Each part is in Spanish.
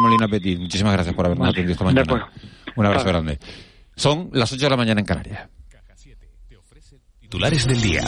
Molina Petit, muchísimas gracias por habernos atendido esta mañana. Un abrazo grande. Son las 8 de la mañana en Canarias. Titulares del día.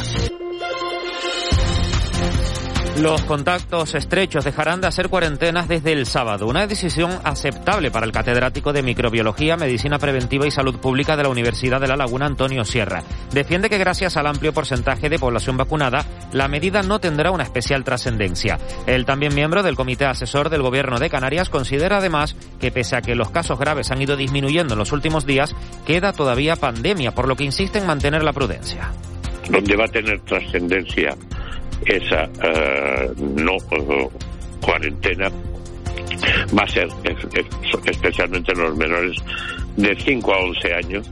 Los contactos estrechos dejarán de hacer cuarentenas desde el sábado, una decisión aceptable para el catedrático de Microbiología, Medicina Preventiva y Salud Pública de la Universidad de La Laguna, Antonio Sierra. Defiende que gracias al amplio porcentaje de población vacunada, la medida no tendrá una especial trascendencia. El también miembro del Comité Asesor del Gobierno de Canarias considera además que pese a que los casos graves han ido disminuyendo en los últimos días, queda todavía pandemia, por lo que insiste en mantener la prudencia. Donde va a tener trascendencia esa uh, no uh, cuarentena va a ser especialmente los menores de 5 a 11 años,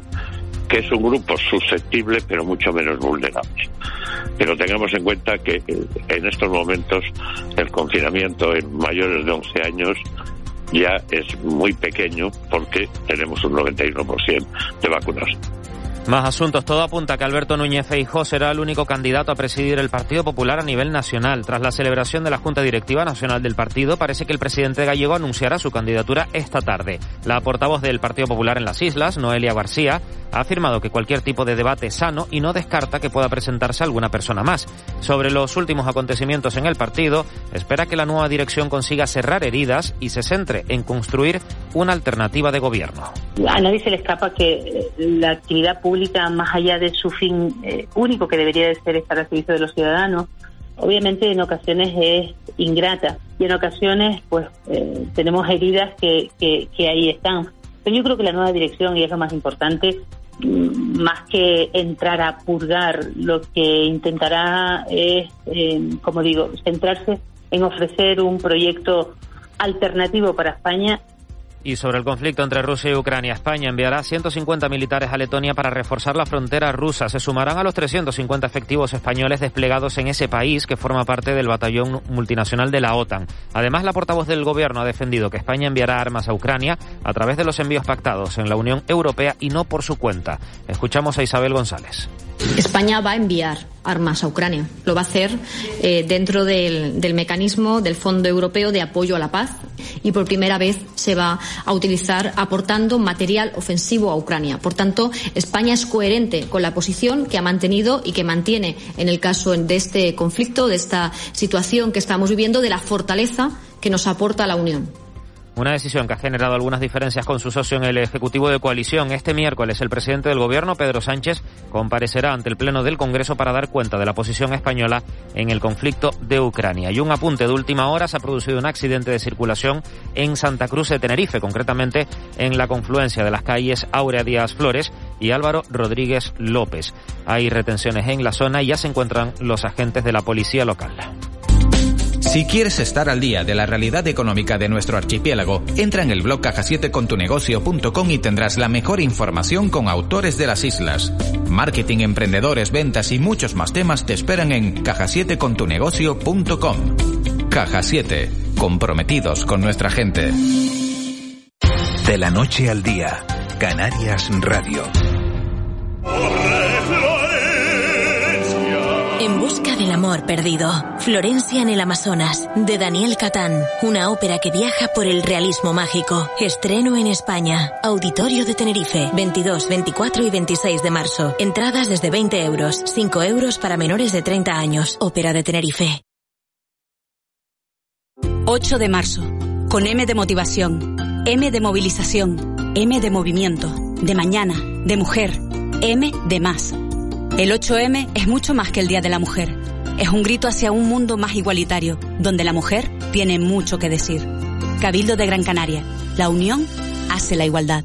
que es un grupo susceptible pero mucho menos vulnerable. Pero tengamos en cuenta que eh, en estos momentos el confinamiento en mayores de 11 años ya es muy pequeño porque tenemos un 91% de vacunas. Más asuntos. Todo apunta que Alberto Núñez Feijóo será el único candidato a presidir el Partido Popular a nivel nacional. Tras la celebración de la Junta Directiva Nacional del partido, parece que el presidente gallego anunciará su candidatura esta tarde. La portavoz del Partido Popular en las Islas, Noelia García, ha afirmado que cualquier tipo de debate es sano y no descarta que pueda presentarse alguna persona más. Sobre los últimos acontecimientos en el partido, espera que la nueva dirección consiga cerrar heridas y se centre en construir una alternativa de gobierno. A nadie se le escapa que la actividad pública más allá de su fin eh, único que debería de ser estar al servicio de los ciudadanos, obviamente en ocasiones es ingrata y en ocasiones pues eh, tenemos heridas que, que, ahí están. Pero yo creo que la nueva dirección, y es lo más importante, mm, más que entrar a purgar, lo que intentará es, eh, como digo, centrarse en ofrecer un proyecto alternativo para España y sobre el conflicto entre Rusia y Ucrania, España enviará 150 militares a Letonia para reforzar la frontera rusa. Se sumarán a los 350 efectivos españoles desplegados en ese país que forma parte del batallón multinacional de la OTAN. Además, la portavoz del gobierno ha defendido que España enviará armas a Ucrania a través de los envíos pactados en la Unión Europea y no por su cuenta. Escuchamos a Isabel González. España va a enviar armas a Ucrania. Lo va a hacer eh, dentro del, del, mecanismo del Fondo Europeo de Apoyo a la Paz y por primera vez se va a utilizar aportando material ofensivo a Ucrania. Por tanto, España es coherente con la posición que ha mantenido y que mantiene en el caso de este conflicto, de esta situación que estamos viviendo, de la fortaleza que nos aporta la Unión. Una decisión que ha generado algunas diferencias con su socio en el Ejecutivo de Coalición. Este miércoles el presidente del Gobierno, Pedro Sánchez, comparecerá ante el Pleno del Congreso para dar cuenta de la posición española en el conflicto de Ucrania. Y un apunte de última hora, se ha producido un accidente de circulación en Santa Cruz de Tenerife, concretamente en la confluencia de las calles Aurea Díaz Flores y Álvaro Rodríguez López. Hay retenciones en la zona y ya se encuentran los agentes de la policía local. Si quieres estar al día de la realidad económica de nuestro archipiélago, entra en el blog caja7contunegocio.com y tendrás la mejor información con autores de las islas. Marketing, emprendedores, ventas y muchos más temas te esperan en caja7contunegocio.com. Caja 7, comprometidos con nuestra gente. De la noche al día, Canarias Radio. En busca del amor perdido. Florencia en el Amazonas, de Daniel Catán. Una ópera que viaja por el realismo mágico. Estreno en España. Auditorio de Tenerife. 22, 24 y 26 de marzo. Entradas desde 20 euros. 5 euros para menores de 30 años. Ópera de Tenerife. 8 de marzo. Con M de motivación. M de movilización. M de movimiento. De mañana. De mujer. M de más. El 8M es mucho más que el Día de la Mujer. Es un grito hacia un mundo más igualitario, donde la mujer tiene mucho que decir. Cabildo de Gran Canaria. La unión hace la igualdad.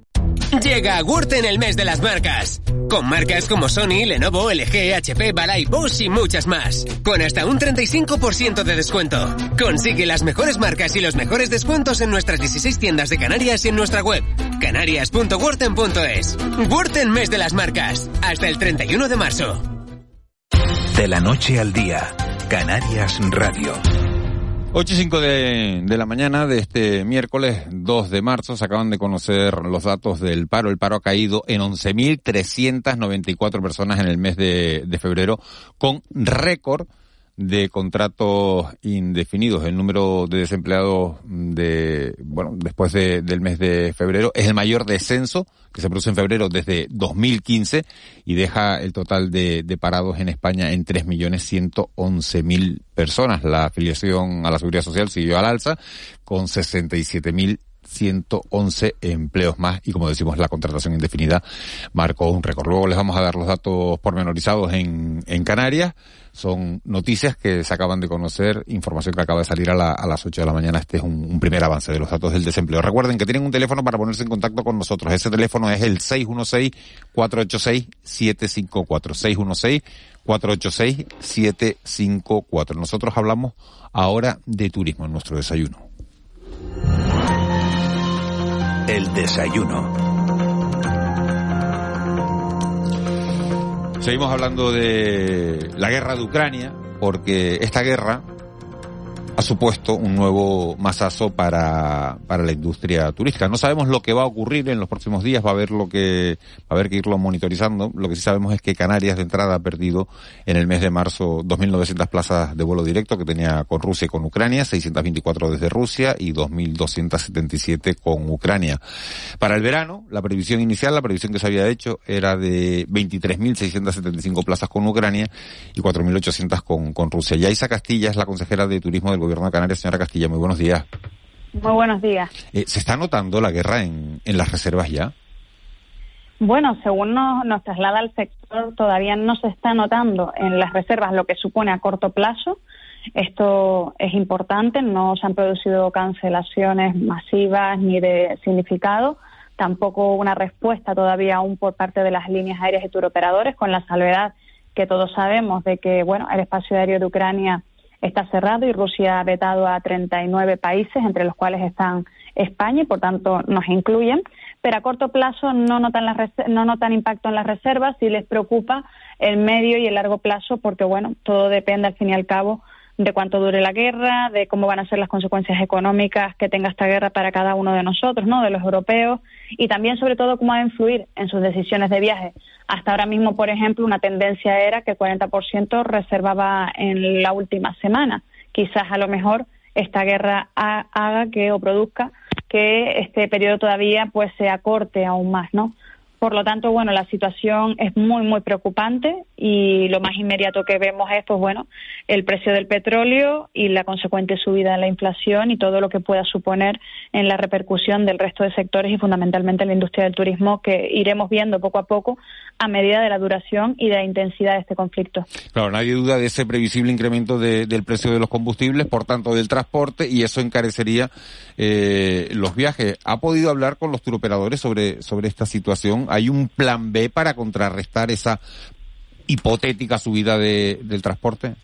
Llega a Wurten el mes de las marcas. Con marcas como Sony, Lenovo, LG, HP, Balay, Bosch y muchas más. Con hasta un 35% de descuento. Consigue las mejores marcas y los mejores descuentos en nuestras 16 tiendas de Canarias y en nuestra web. canarias.wurten.es. Wurten mes de las marcas. Hasta el 31 de marzo. De la noche al día. Canarias Radio. 8 y 5 de, de, la mañana de este miércoles 2 de marzo se acaban de conocer los datos del paro. El paro ha caído en 11.394 personas en el mes de, de febrero con récord de contratos indefinidos. El número de desempleados de, bueno, después de, del mes de febrero es el mayor descenso que se produce en febrero desde 2015 y deja el total de, de parados en España en 3.111.000 personas. La afiliación a la seguridad social siguió al alza con 67.000 111 empleos más y como decimos la contratación indefinida marcó un récord. Luego les vamos a dar los datos pormenorizados en, en Canarias. Son noticias que se acaban de conocer, información que acaba de salir a, la, a las 8 de la mañana. Este es un, un, primer avance de los datos del desempleo. Recuerden que tienen un teléfono para ponerse en contacto con nosotros. Ese teléfono es el 616-486-754. 616-486-754. Nosotros hablamos ahora de turismo en nuestro desayuno. El desayuno. Seguimos hablando de la guerra de Ucrania, porque esta guerra ha supuesto un nuevo masazo para, para la industria turística. No sabemos lo que va a ocurrir en los próximos días, va a haber lo que, va a haber que irlo monitorizando. Lo que sí sabemos es que Canarias de entrada ha perdido en el mes de marzo 2.900 plazas de vuelo directo que tenía con Rusia y con Ucrania, 624 desde Rusia y 2.277 con Ucrania. Para el verano, la previsión inicial, la previsión que se había hecho era de 23.675 plazas con Ucrania y 4.800 con, con Rusia. Yaisa Castilla es la consejera de turismo del Gobierno de Canarias. Señora Castilla, muy buenos días. Muy buenos días. Eh, ¿Se está notando la guerra en, en las reservas ya? Bueno, según nos, nos, traslada el sector, todavía no se está notando en las reservas lo que supone a corto plazo. Esto es importante, no se han producido cancelaciones masivas ni de significado, tampoco una respuesta todavía aún por parte de las líneas aéreas y turoperadores, con la salvedad que todos sabemos de que bueno, el espacio aéreo de Ucrania está cerrado y Rusia ha vetado a 39 países, entre los cuales están España y por tanto nos incluyen. Pero a corto plazo no notan, las no notan impacto en las reservas y les preocupa el medio y el largo plazo porque, bueno, todo depende al fin y al cabo de cuánto dure la guerra, de cómo van a ser las consecuencias económicas que tenga esta guerra para cada uno de nosotros, ¿no? De los europeos y también, sobre todo, cómo va a influir en sus decisiones de viaje. Hasta ahora mismo, por ejemplo, una tendencia era que el 40% reservaba en la última semana. Quizás a lo mejor esta guerra haga que o produzca que este periodo todavía pues se acorte aún más, ¿no? Por lo tanto, bueno, la situación es muy, muy preocupante y lo más inmediato que vemos es, pues bueno, el precio del petróleo y la consecuente subida en la inflación y todo lo que pueda suponer en la repercusión del resto de sectores y fundamentalmente en la industria del turismo que iremos viendo poco a poco a medida de la duración y de la intensidad de este conflicto. Claro, nadie duda de ese previsible incremento de, del precio de los combustibles, por tanto del transporte y eso encarecería eh, los viajes. ¿Ha podido hablar con los turoperadores sobre, sobre esta situación? ¿Hay un plan B para contrarrestar esa hipotética subida de, del transporte?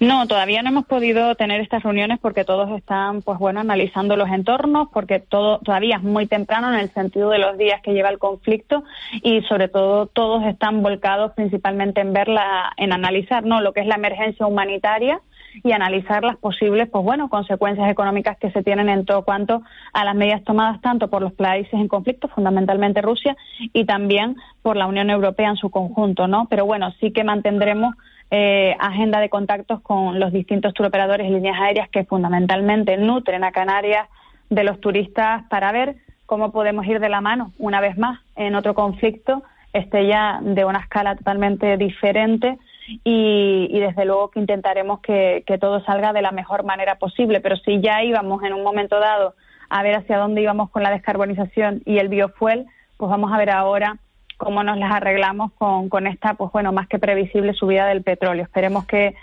No, todavía no hemos podido tener estas reuniones porque todos están, pues bueno, analizando los entornos, porque todo todavía es muy temprano en el sentido de los días que lleva el conflicto y sobre todo todos están volcados principalmente en verla, en analizar, no, lo que es la emergencia humanitaria y analizar las posibles, pues bueno, consecuencias económicas que se tienen en todo cuanto a las medidas tomadas tanto por los países en conflicto, fundamentalmente Rusia, y también por la Unión Europea en su conjunto, ¿no? Pero bueno, sí que mantendremos eh, agenda de contactos con los distintos turoperadores y líneas aéreas que fundamentalmente nutren a Canarias de los turistas para ver cómo podemos ir de la mano una vez más en otro conflicto, este ya de una escala totalmente diferente y, desde luego que intentaremos que, todo salga de la mejor manera posible. Pero si ya íbamos en un momento dado a ver hacia dónde íbamos con la descarbonización y el biofuel, pues vamos a ver ahora cómo nos las arreglamos con, con esta, pues bueno, más que previsible subida del petróleo. Esperemos que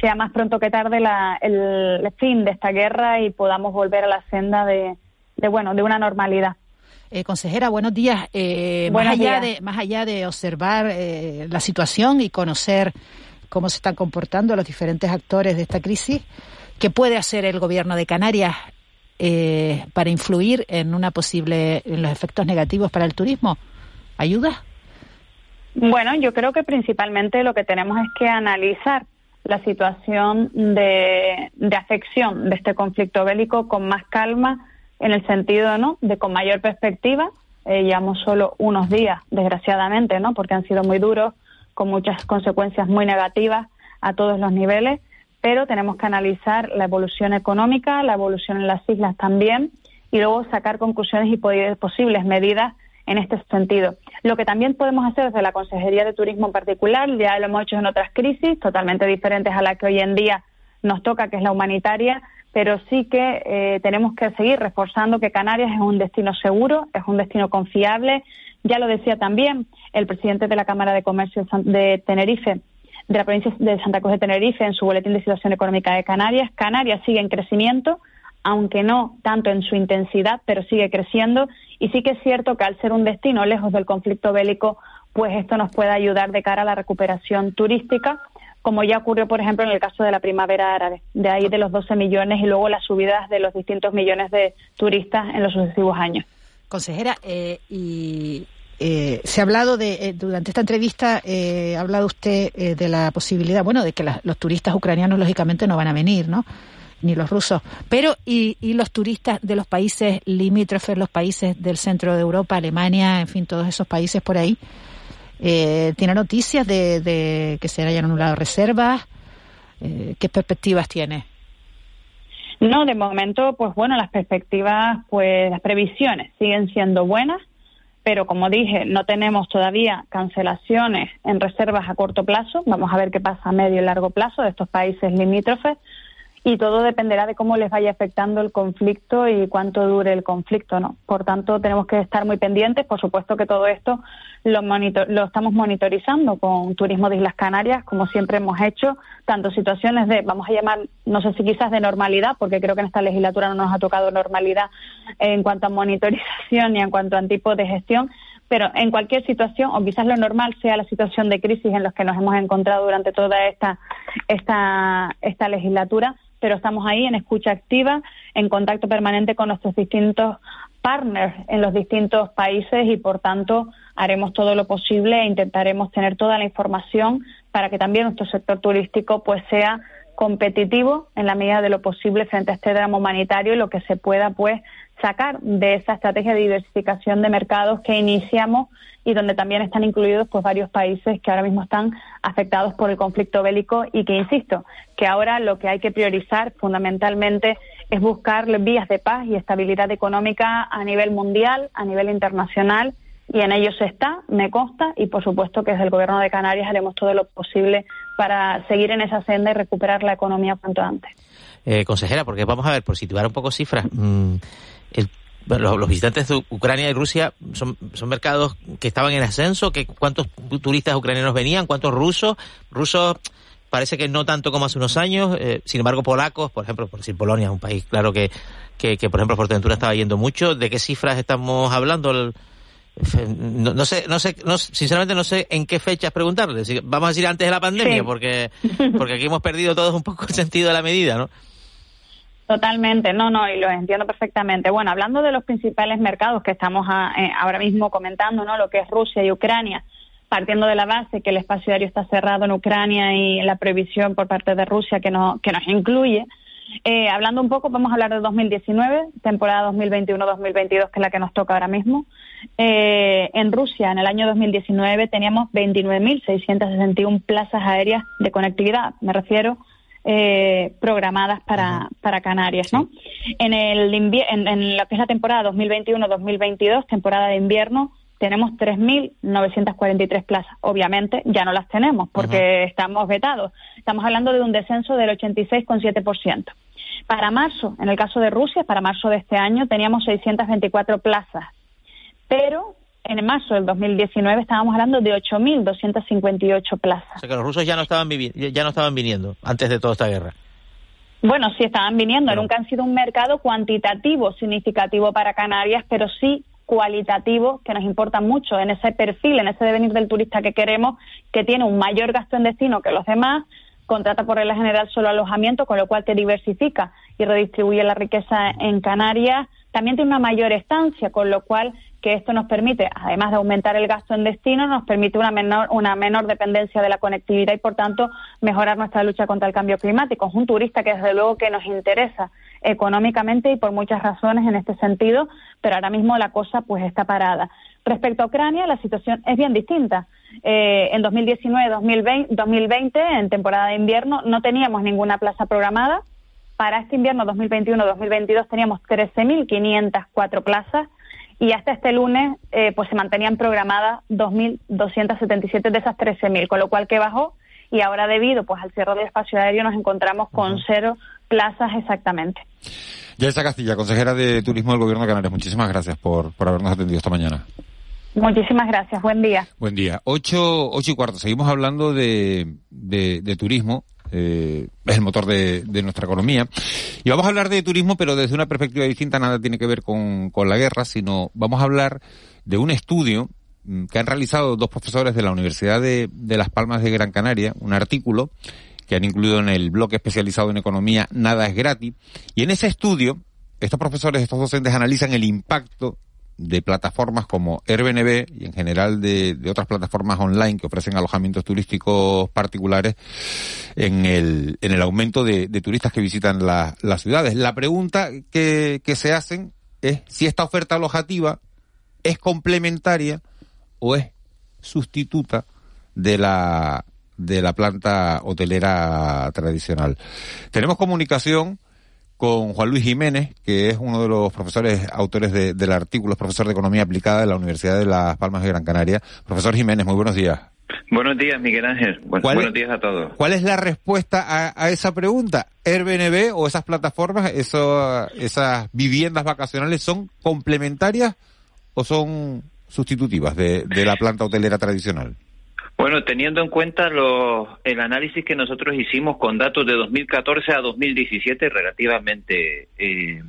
sea más pronto que tarde la, el, fin de esta guerra y podamos volver a la senda de, de bueno, de una normalidad. Eh, consejera, buenos días. Eh, más, allá De, más allá de observar eh, la situación y conocer cómo se están comportando los diferentes actores de esta crisis, ¿qué puede hacer el gobierno de Canarias eh, para influir en una posible en los efectos negativos para el turismo? ¿Ayuda? Bueno, yo creo que principalmente lo que tenemos es que analizar la situación de, de afección de este conflicto bélico con más calma en el sentido ¿no? de con mayor perspectiva. Eh, llevamos solo unos días, desgraciadamente, ¿no? porque han sido muy duros, con muchas consecuencias muy negativas a todos los niveles, pero tenemos que analizar la evolución económica, la evolución en las islas también, y luego sacar conclusiones y posibles medidas en este sentido. Lo que también podemos hacer desde la Consejería de Turismo en particular, ya lo hemos hecho en otras crisis totalmente diferentes a la que hoy en día nos toca, que es la humanitaria, pero sí que eh, tenemos que seguir reforzando que Canarias es un destino seguro, es un destino confiable. Ya lo decía también el presidente de la Cámara de Comercio de Tenerife, de la provincia de Santa Cruz de Tenerife, en su boletín de situación económica de Canarias. Canarias sigue en crecimiento, aunque no tanto en su intensidad, pero sigue creciendo. Y sí que es cierto que al ser un destino lejos del conflicto bélico, pues esto nos puede ayudar de cara a la recuperación turística como ya ocurrió, por ejemplo, en el caso de la primavera árabe, de ahí de los 12 millones y luego las subidas de los distintos millones de turistas en los sucesivos años. Consejera, eh, y eh, se ha hablado de, eh, durante esta entrevista, ha hablado usted de la posibilidad, bueno, de que los turistas ucranianos lógicamente no van a venir, ¿no? Ni los rusos. Pero, y, y los turistas de los países limítrofes, los países del centro de Europa, Alemania, en fin, todos esos países por ahí, eh, ¿Tiene noticias de, que se hayan anulado reservas? Eh, ¿Qué perspectivas tiene? No, de momento, pues bueno, las perspectivas, pues las previsiones siguen siendo buenas, pero como dije, no tenemos todavía cancelaciones en reservas a corto plazo. Vamos a ver qué pasa a medio y largo plazo de estos países limítrofes y todo dependerá de cómo les vaya afectando el conflicto y cuánto dure el conflicto, ¿no? Por tanto, tenemos que estar muy pendientes. Por supuesto que todo esto lo, lo estamos monitorizando con Turismo de Islas Canarias, como siempre hemos hecho, tanto situaciones de, vamos a llamar, no sé si quizás de normalidad, porque creo que en esta legislatura no nos ha tocado normalidad en cuanto a monitorización ni en cuanto a tipo de gestión, pero en cualquier situación, o quizás lo normal sea la situación de crisis en la que nos hemos encontrado durante toda esta, esta, esta legislatura, pero estamos ahí en escucha activa, en contacto permanente con nuestros distintos partners en los distintos países y, por tanto, haremos todo lo posible e intentaremos tener toda la información para que también nuestro sector turístico pues sea competitivo en la medida de lo posible frente a este drama humanitario y lo que se pueda pues sacar de esa estrategia de diversificación de mercados que iniciamos y donde también están incluidos pues varios países que ahora mismo están afectados por el conflicto bélico y que insisto que ahora lo que hay que priorizar fundamentalmente es buscar vías de paz y estabilidad económica a nivel mundial, a nivel internacional y en ello se está, me consta, y por supuesto que desde el Gobierno de Canarias haremos todo lo posible para seguir en esa senda y recuperar la economía cuanto antes. Eh, consejera, porque vamos a ver, por situar un poco cifras, mm, los, visitantes de Ucrania y Rusia son, son mercados que estaban en ascenso, que cuántos turistas ucranianos venían, cuántos rusos, rusos parece que no tanto como hace unos años, eh, sin embargo polacos, por ejemplo, por decir Polonia es un país claro que, que, que por ejemplo Fuerteventura estaba yendo mucho, ¿de qué cifras estamos hablando? no, sé, no sé, no, sinceramente no sé en qué fechas preguntarle. Vamos a decir antes de la pandemia, porque, porque aquí hemos perdido todos un poco el sentido de la medida, ¿no? Totalmente, no, no, y lo entiendo perfectamente. Bueno, hablando de los principales mercados que estamos eh, ahora mismo comentando, ¿no? Lo que es Rusia y Ucrania, partiendo de la base que el espacio aéreo está cerrado en Ucrania y la prohibición por parte de Rusia que, no, que nos incluye, eh, hablando un poco, vamos a hablar de 2019, temporada 2021-2022, que es la que nos toca ahora mismo. Eh, en Rusia, en el año 2019, teníamos 29.661 plazas aéreas de conectividad, me refiero, eh, programadas para, para Canarias, ¿no? En, el en, en lo que es la temporada 2021-2022, temporada de invierno, tenemos 3.943 plazas. Obviamente ya no las tenemos porque estamos vetados. Estamos hablando de un descenso del 86,7%. Para marzo, en el caso de Rusia, para marzo de este año teníamos 624 plazas, pero en marzo del 2019 estábamos hablando de 8.258 plazas. O sea que los rusos ya no estaban ya no estaban viniendo antes de toda esta guerra. Bueno, sí estaban viniendo. Nunca han sido un mercado cuantitativo significativo para Canarias, pero sí cualitativo que nos importa mucho en ese perfil, en ese devenir del turista que queremos, que tiene un mayor gasto en destino que los demás, contrata por regla general solo alojamiento, con lo cual te diversifica y redistribuye la riqueza en Canarias. También tiene una mayor estancia, con lo cual que esto nos permite, además de aumentar el gasto en destino, nos permite una menor, una menor dependencia de la conectividad y, por tanto, mejorar nuestra lucha contra el cambio climático. Es un turista que, desde luego, que nos interesa económicamente y por muchas razones en este sentido, pero ahora mismo la cosa pues está parada. Respecto a Ucrania, la situación es bien distinta. Eh, en 2019-2020, 2020, en temporada de invierno, no teníamos ninguna plaza programada. Para este invierno 2021-2022 teníamos 13.504 plazas y hasta este lunes eh, pues se mantenían programadas 2.277 de esas 13.000, con lo cual que bajó y ahora debido pues al cierre del espacio aéreo nos encontramos con cero plazas exactamente. Yaisa Castilla, consejera de Turismo del Gobierno de Canarias, muchísimas gracias por, por habernos atendido esta mañana. Muchísimas gracias, buen día. Buen día. Ocho, ocho y cuarto, seguimos hablando de, de, turismo, eh, es el motor de, nuestra economía. Y vamos a hablar de turismo, pero desde una perspectiva distinta, nada tiene que ver con, con la guerra, sino vamos a hablar de un estudio mm, que han realizado dos profesores de la Universidad de, de Las Palmas de Gran Canaria, un artículo que han incluido en el bloque especializado en economía Nada es gratis. Y en ese estudio, estos profesores, estos docentes analizan el impacto de plataformas como Airbnb y en general de, otras plataformas online que ofrecen alojamientos turísticos particulares en el, en el aumento de, turistas que visitan las ciudades. La pregunta que, que se hacen es si esta oferta alojativa es complementaria o es sustituta de la de la planta hotelera tradicional. Tenemos comunicación con Juan Luis Jiménez, que es uno de los profesores autores del artículo, es profesor de Economía Aplicada de la Universidad de Las Palmas de Gran Canaria. Profesor Jiménez, muy buenos días. Buenos días, Miguel Ángel. buenos días a todos. ¿Cuál es la respuesta a, esa pregunta? ¿Airbnb o esas plataformas, eso, esas viviendas vacacionales, son complementarias o son sustitutivas de la planta hotelera tradicional? Bueno, teniendo en cuenta el análisis que nosotros hicimos con datos de 2014 a 2017, relativamente eh,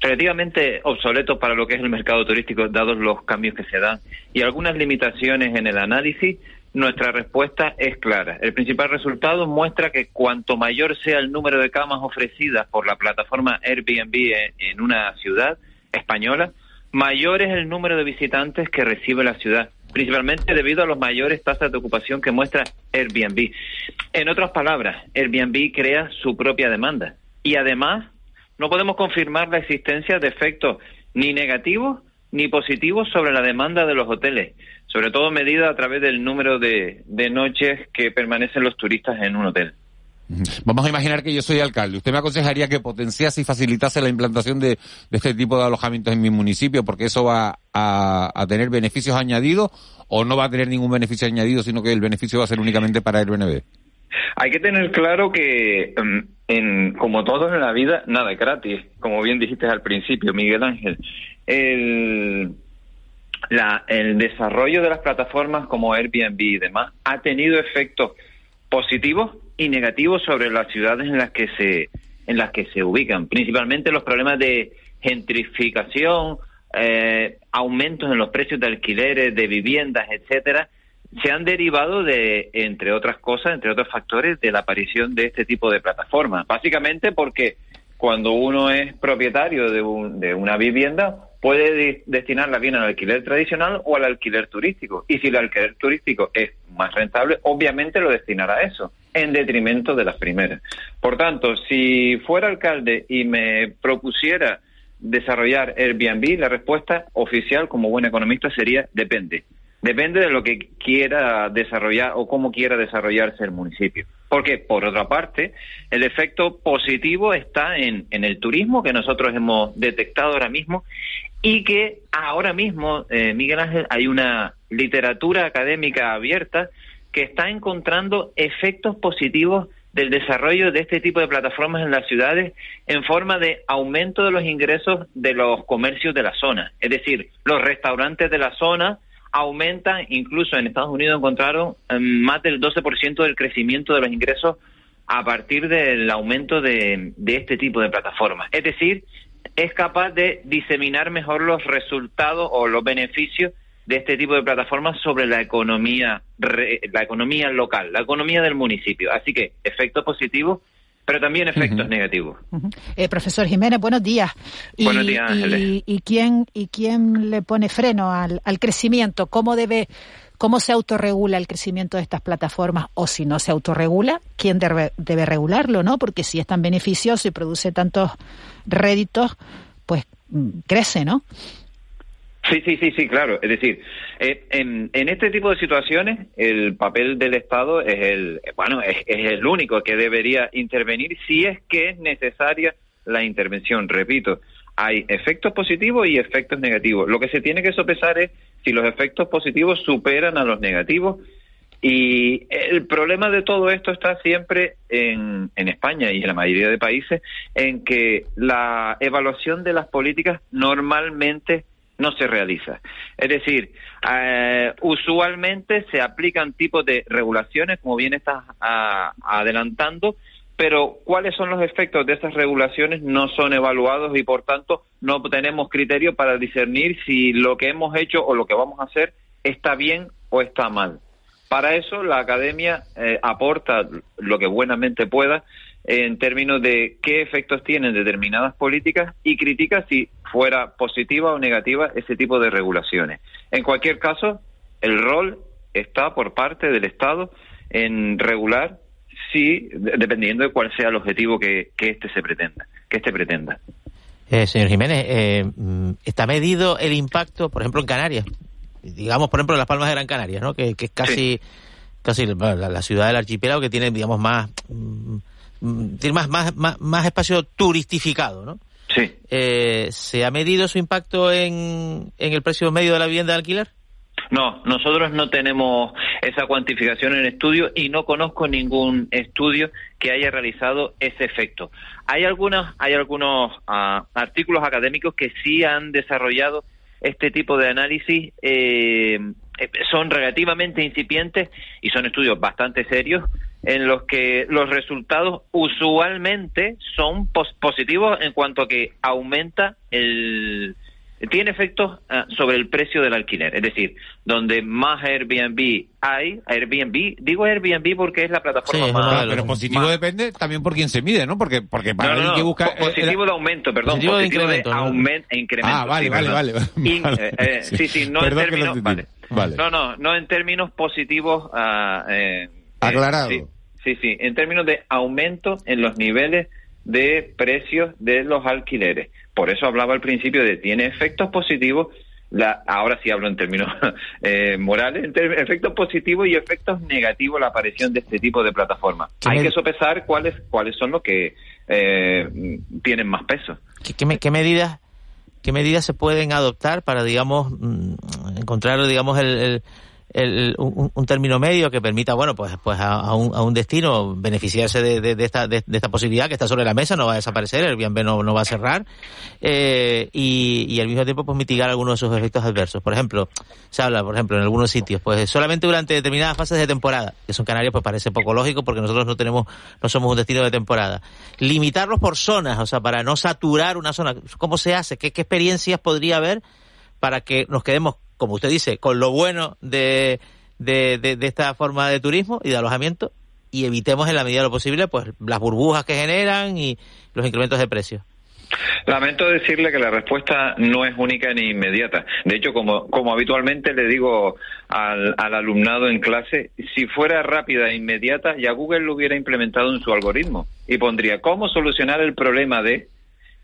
relativamente obsoletos para lo que es el mercado turístico, dados los cambios que se dan y algunas limitaciones en el análisis, nuestra respuesta es clara. El principal resultado muestra que cuanto mayor sea el número de camas ofrecidas por la plataforma Airbnb en una ciudad española, mayor es el número de visitantes que recibe la ciudad principalmente debido a los mayores tasas de ocupación que muestra Airbnb. En otras palabras, Airbnb crea su propia demanda y además no podemos confirmar la existencia de efectos ni negativos ni positivos sobre la demanda de los hoteles, sobre todo medida a través del número de, de noches que permanecen los turistas en un hotel. Vamos a imaginar que yo soy alcalde. ¿Usted me aconsejaría que potenciase y facilitase la implantación de, este tipo de alojamientos en mi municipio porque eso va a, tener beneficios añadidos o no va a tener ningún beneficio añadido, sino que el beneficio va a ser únicamente para Airbnb? Hay que tener claro que, mm, en, como todo en la vida, nada es gratis, como bien dijiste al principio, Miguel Ángel. El, el desarrollo de las plataformas como Airbnb y demás ha tenido efectos positivos y negativos sobre las ciudades en las que se en las que se ubican, principalmente los problemas de gentrificación, eh, aumentos en los precios de alquileres, de viviendas, etcétera, se han derivado de, entre otras cosas, entre otros factores, de la aparición de este tipo de plataformas. Básicamente porque cuando uno es propietario de, de una vivienda, puede destinarla bien al alquiler tradicional o al alquiler turístico. Y si el alquiler turístico es más rentable, obviamente lo destinará a eso, en detrimento de las primeras. Por tanto, si fuera alcalde y me propusiera desarrollar Airbnb, la respuesta oficial como buen economista sería depende. Depende de lo que quiera desarrollar o cómo quiera desarrollarse el municipio. Porque, por otra parte, el efecto positivo está en, el turismo que nosotros hemos detectado ahora mismo y que ahora mismo, eh, Miguel Ángel, hay una literatura académica abierta que está encontrando efectos positivos del desarrollo de este tipo de plataformas en las ciudades en forma de aumento de los ingresos de los comercios de la zona. Es decir, los restaurantes de la zona aumentan, incluso en Estados Unidos encontraron em, más del 12% del crecimiento de los ingresos a partir del aumento de, de este tipo de plataformas. Es decir, es capaz de diseminar mejor los resultados o los beneficios de este tipo de plataformas sobre la economía, la economía local, la economía del municipio. Así que efectos positivos, pero también efectos negativos. eh, profesor Jiménez, buenos días. buenos días, Ángeles. Y, y, quién, ¿Y quién le pone freno al, al crecimiento? ¿Cómo debe cómo se autorregula el crecimiento de estas plataformas o si no se autorregula, quién debe, debe, regularlo, ¿no? Porque si es tan beneficioso y produce tantos réditos, pues crece, ¿no? Sí, sí, sí, sí, claro. Es decir, eh, en, en, este tipo de situaciones el papel del Estado es el, bueno, es, es, el único que debería intervenir si es que es necesaria la intervención. Repito, hay efectos positivos y efectos negativos. Lo que se tiene que sopesar es si los efectos positivos superan a los negativos. Y el problema de todo esto está siempre en, en España y en la mayoría de países en que la evaluación de las políticas normalmente no se realiza. Es decir, eh, usualmente se aplican tipos de regulaciones, como bien estás a, adelantando, pero cuáles son los efectos de esas regulaciones no son evaluados y por tanto no tenemos criterio para discernir si lo que hemos hecho o lo que vamos a hacer está bien o está mal. Para eso la academia eh, aporta lo que buenamente pueda en términos de qué efectos tienen determinadas políticas y critica si fuera positiva o negativa ese tipo de regulaciones. En cualquier caso, el rol está por parte del Estado en regular si dependiendo de cuál sea el objetivo que, que este se pretenda, que este pretenda. Eh, señor Jiménez, eh, está medido el impacto, por ejemplo, en Canarias, digamos, por ejemplo, en las Palmas de Gran Canaria, ¿no? Que, que es casi, sí. casi la, la, ciudad del archipiélago que tiene, digamos, más, tiene más, más, más, más espacio turistificado, ¿no? Sí. Eh, ¿Se ha medido su impacto en, en el precio medio de la vivienda de alquiler? No, nosotros no tenemos esa cuantificación en estudio y no conozco ningún estudio que haya realizado ese efecto. Hay algunos, hay algunos uh, artículos académicos que sí han desarrollado este tipo de análisis. Eh, son relativamente incipientes y son estudios bastante serios en los que los resultados usualmente son pos positivos en cuanto a que aumenta el, tiene efectos uh, sobre el precio del alquiler. Es decir, donde más Airbnb hay, Airbnb, digo Airbnb porque es la plataforma sí, más... No, pero positivo más. depende también por quién se mide, ¿no? Porque, porque para no, alguien que busca... Positivo eh, de aumento, perdón. Positivo, positivo de incremento. De e incremento. Ah, vale, sí, vale, vale, vale. In, eh, eh, sí, sí, no perdón en términos... Vale. vale. No, no, no en términos positivos... Uh, eh, Aclarado. Sí, sí, sí, en términos de aumento en los niveles de precios de los alquileres. Por eso hablaba al principio de tiene efectos positivos la, ahora sí hablo en términos eh, morales, en ter efectos positivos y efectos negativos la aparición de este tipo de plataformas. Hay que sopesar cuáles cuáles son los que eh, tienen más peso. ¿Qué, qué, qué medidas qué medidas se pueden adoptar para, digamos, encontrar, digamos, el, el el, un, término medio que permita, bueno, pues, pues a, un, a un, destino beneficiarse de, de, esta, de, de, esta posibilidad que está sobre la mesa, no va a desaparecer, el Airbnb no, no va a cerrar, eh, y, y, al mismo tiempo pues mitigar algunos de sus efectos adversos. Por ejemplo, se habla, por ejemplo, en algunos sitios, pues solamente durante determinadas fases de temporada, que son Canarias, pues parece poco lógico porque nosotros no tenemos, no somos un destino de temporada. Limitarlos por zonas, o sea, para no saturar una zona. ¿Cómo se hace? ¿Qué, qué experiencias podría haber para que nos quedemos como usted dice, con lo bueno de, de, de, de, esta forma de turismo y de alojamiento y evitemos en la medida de lo posible pues las burbujas que generan y los incrementos de precios. Lamento decirle que la respuesta no es única ni inmediata. De hecho, como, como habitualmente le digo al, al, alumnado en clase, si fuera rápida e inmediata, ya Google lo hubiera implementado en su algoritmo y pondría cómo solucionar el problema de...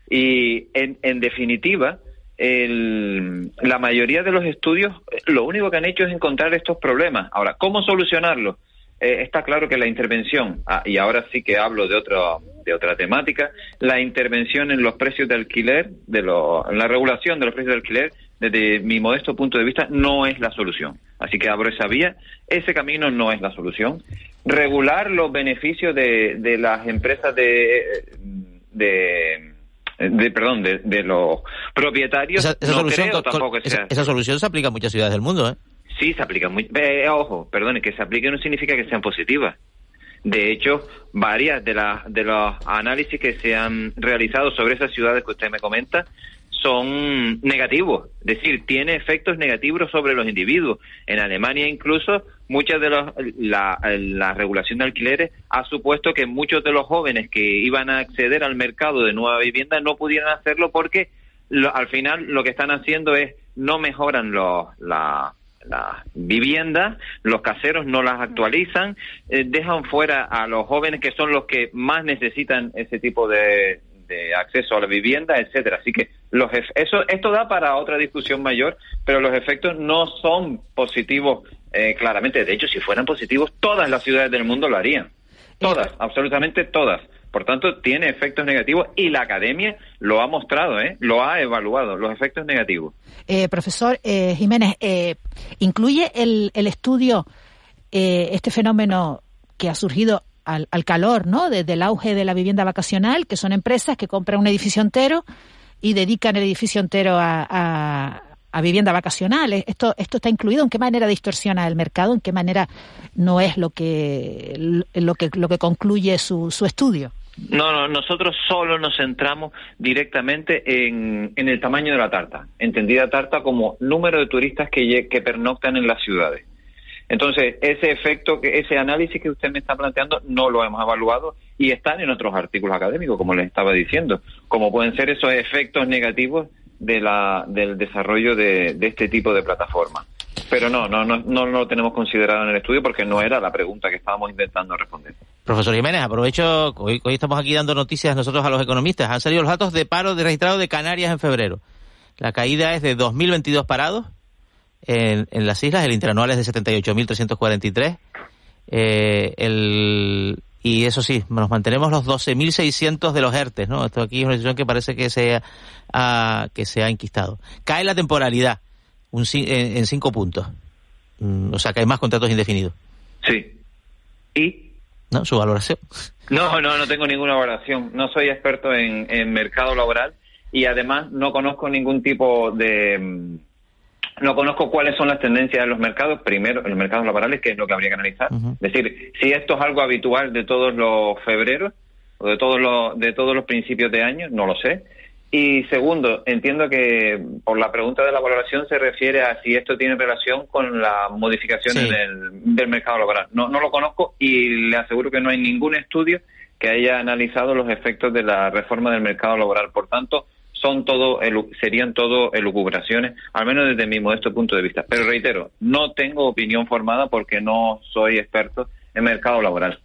Y en, en definitiva, el, la mayoría de los estudios lo único que han hecho es encontrar estos problemas. Ahora, ¿cómo solucionarlos? Eh, está claro que la intervención, ah, y ahora sí que hablo de otro, completamente otra temática. La intervención en los precios de alquiler, de lo, la regulación de los precios de alquiler, desde mi modesto punto de vista, no es la solución. Así que abro esa vía. Ese camino no es la solución. Regular los beneficios de, de las empresas de, de de perdón de, de los propietarios esa, esa no solución, creo con- tampoco que esa, sea esa solución se aplica en muchas ciudades del mundo, ¿eh? Sí, se aplica muy. eh, ojo, perdone, que se aplique no significa que sean positivas. De hecho, varias de, las de los análisis que se han realizado sobre esas ciudades que usted me comenta son negativos, es decir, tiene efectos negativos sobre los individuos. En Alemania incluso muchas de los la, la regulación de alquileres ha supuesto que muchos de los jóvenes que iban a acceder al mercado de nueva vivienda no pudieran hacerlo porque lo- al final lo que están haciendo es no mejoran los la las viviendas, los caseros no las actualizan, eh, dejan fuera a los jóvenes que son los que más necesitan ese tipo de acceso a la vivienda, etcétera. Así que los eso esto da para otra discusión mayor, pero los efectos no son positivos eh, claramente. De hecho, si fueran positivos, todas las ciudades del mundo lo harían. Todas, absolutamente todas. Por tanto, tiene efectos negativos y la academia lo ha mostrado, ¿eh? lo ha evaluado, los efectos negativos. Eh, profesor eh, Jiménez, eh, ¿incluye el, el estudio eh, este fenómeno que ha surgido al, al calor, ¿no? Desde el auge de la vivienda vacacional, que son empresas que compran un edificio entero y dedican el edificio entero a, a, a vivienda vacacional. ¿Esto, ¿Esto está incluido? ¿En qué manera distorsiona el mercado? ¿En qué manera no es lo que, lo que, lo que concluye su, su estudio? No, no, nosotros solo nos centramos directamente en, en el tamaño de la tarta, entendida tarta como número de turistas que, que pernoctan en las ciudades. Entonces, ese efecto, que ese análisis que usted me está planteando, no lo hemos evaluado y están en otros artículos académicos, como les estaba diciendo, como pueden ser esos efectos negativos de la, del desarrollo de, este tipo de plataformas. Pero no, no, no, no lo tenemos considerado en el estudio porque no era la pregunta que estábamos intentando responder. Profesor Jiménez, aprovecho, hoy, hoy estamos aquí dando noticias nosotros a los economistas. Han salido los datos de paro de registrado de Canarias en febrero. La caída es de 2.022 parados en, en las islas, el interanual es de 78.343. Eh, el, y eso sí, nos mantenemos los 12.600 de los ERTES, ¿no? Esto aquí es una situación que parece que se ha, que se ha enquistado. Cae la temporalidad un, en, en cinco puntos. Mm, O sea, que hay más contratos indefinidos. Sí. ¿Y? ¿No? Su valoración. No, no, no tengo ninguna valoración. No soy experto en, en mercado laboral y además no conozco ningún tipo de... No conozco cuáles son las tendencias de los mercados, primero, en los mercados laborales, que es lo que habría que analizar. Es decir, si esto es algo habitual de todos los febreros o de todos los, de todos los principios de año, no lo sé. Y segundo, entiendo que por la pregunta de la valoración se refiere a si esto tiene relación con la modificación Sí. en el- del mercado laboral. No, no lo conozco y le aseguro que no hay ningún estudio que haya analizado los efectos de la reforma del mercado laboral. Por tanto, son todo serían todo elucubraciones, al menos desde mi modesto punto de vista. Pero reitero, no tengo opinión formada porque no soy experto en mercado laboral.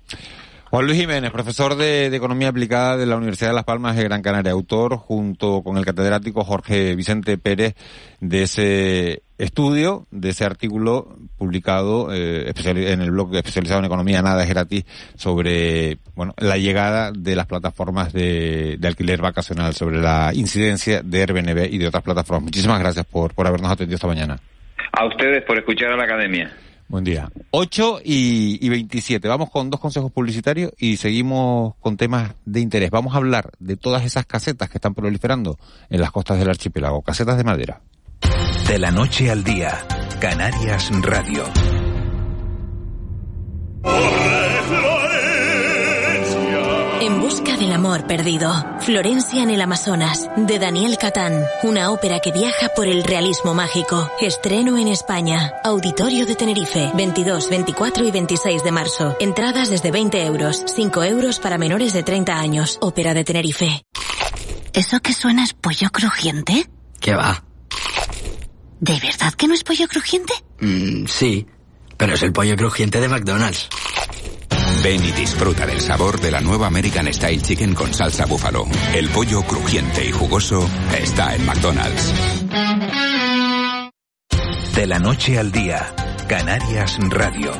Juan Luis Jiménez, profesor de, Economía Aplicada de la Universidad de Las Palmas de Gran Canaria, autor junto con el catedrático Jorge Vicente Pérez de ese estudio, de ese artículo publicado eh, en el blog especializado en economía Nada es gratis sobre bueno la llegada de las plataformas de, de alquiler vacacional, sobre la incidencia de Airbnb y de otras plataformas. Muchísimas gracias por, por habernos atendido esta mañana. A ustedes por escuchar a la academia. Buen día. 8 y, y 27. Vamos con dos consejos publicitarios y seguimos con temas de interés. Vamos a hablar de todas esas casetas que están proliferando en las costas del archipiélago, casetas de madera. De la noche al día, Canarias Radio. En busca del amor perdido. Florencia en el Amazonas, de Daniel Catán. Una ópera que viaja por el realismo mágico. Estreno en España. Auditorio de Tenerife. 22, 24 y 26 de marzo. Entradas desde 20 euros. 5 euros para menores de 30 años. Ópera de Tenerife. ¿Eso que suena es pollo crujiente? ¿Qué va? ¿De verdad que no es pollo crujiente? Mm, sí, pero es el pollo crujiente de McDonald's. Ven y disfruta del sabor de la nueva American Style Chicken con salsa búfalo. El pollo crujiente y jugoso está en McDonald's. De la noche al día, Canarias Radio.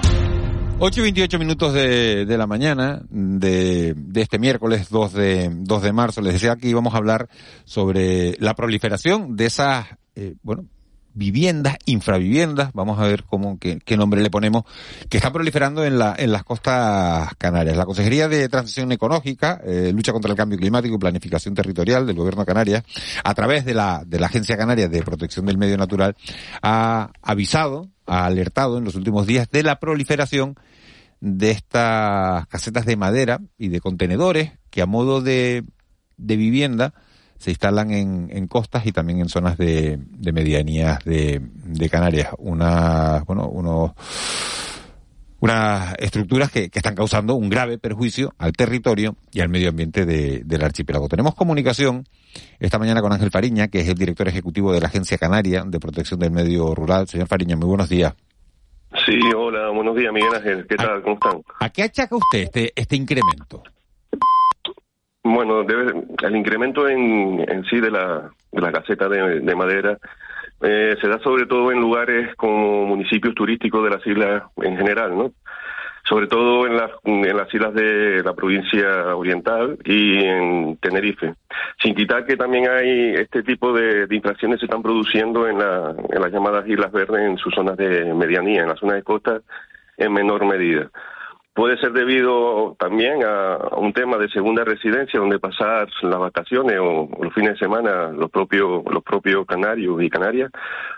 8 y 28 minutos de, de la mañana de, de, este miércoles 2 de, 2 de marzo. Les decía que íbamos a hablar sobre la proliferación de esas, eh, bueno, viviendas, infraviviendas, vamos a ver cómo, qué, qué, nombre le ponemos, que están proliferando en, la, en las costas canarias. La Consejería de Transición Ecológica, eh, Lucha contra el Cambio Climático y Planificación Territorial del Gobierno de Canarias, a través de la, de la Agencia Canaria de Protección del Medio Natural, ha avisado, ha alertado en los últimos días de la proliferación de estas casetas de madera y de contenedores que a modo de, de vivienda se instalan en, en, costas y también en zonas de, de medianías de, de, Canarias. Una, bueno, unos, unas estructuras que, que, están causando un grave perjuicio al territorio y al medio ambiente de, del archipiélago. Tenemos comunicación esta mañana con Ángel Fariña, que es el director ejecutivo de la Agencia Canaria de Protección del Medio Rural. Señor Fariña, muy buenos días. Sí, hola, buenos días, Miguel Ángel. ¿Qué tal? ¿Cómo están? ¿A qué achaca usted este, este incremento? Bueno, debe, el incremento en, en sí de la, de la caseta de, de madera eh, se da sobre todo en lugares como municipios turísticos de las islas en general, ¿no? Sobre todo en las, en las islas de la provincia oriental y en Tenerife. Sin quitar que también hay este tipo de, de infracciones se están produciendo en, la, en las llamadas Islas Verdes, en sus zonas de medianía, en las zonas de costa en menor medida. Puede ser debido también a, un tema de segunda residencia donde pasar las vacaciones o, los fines de semana los propios los propios canarios y canarias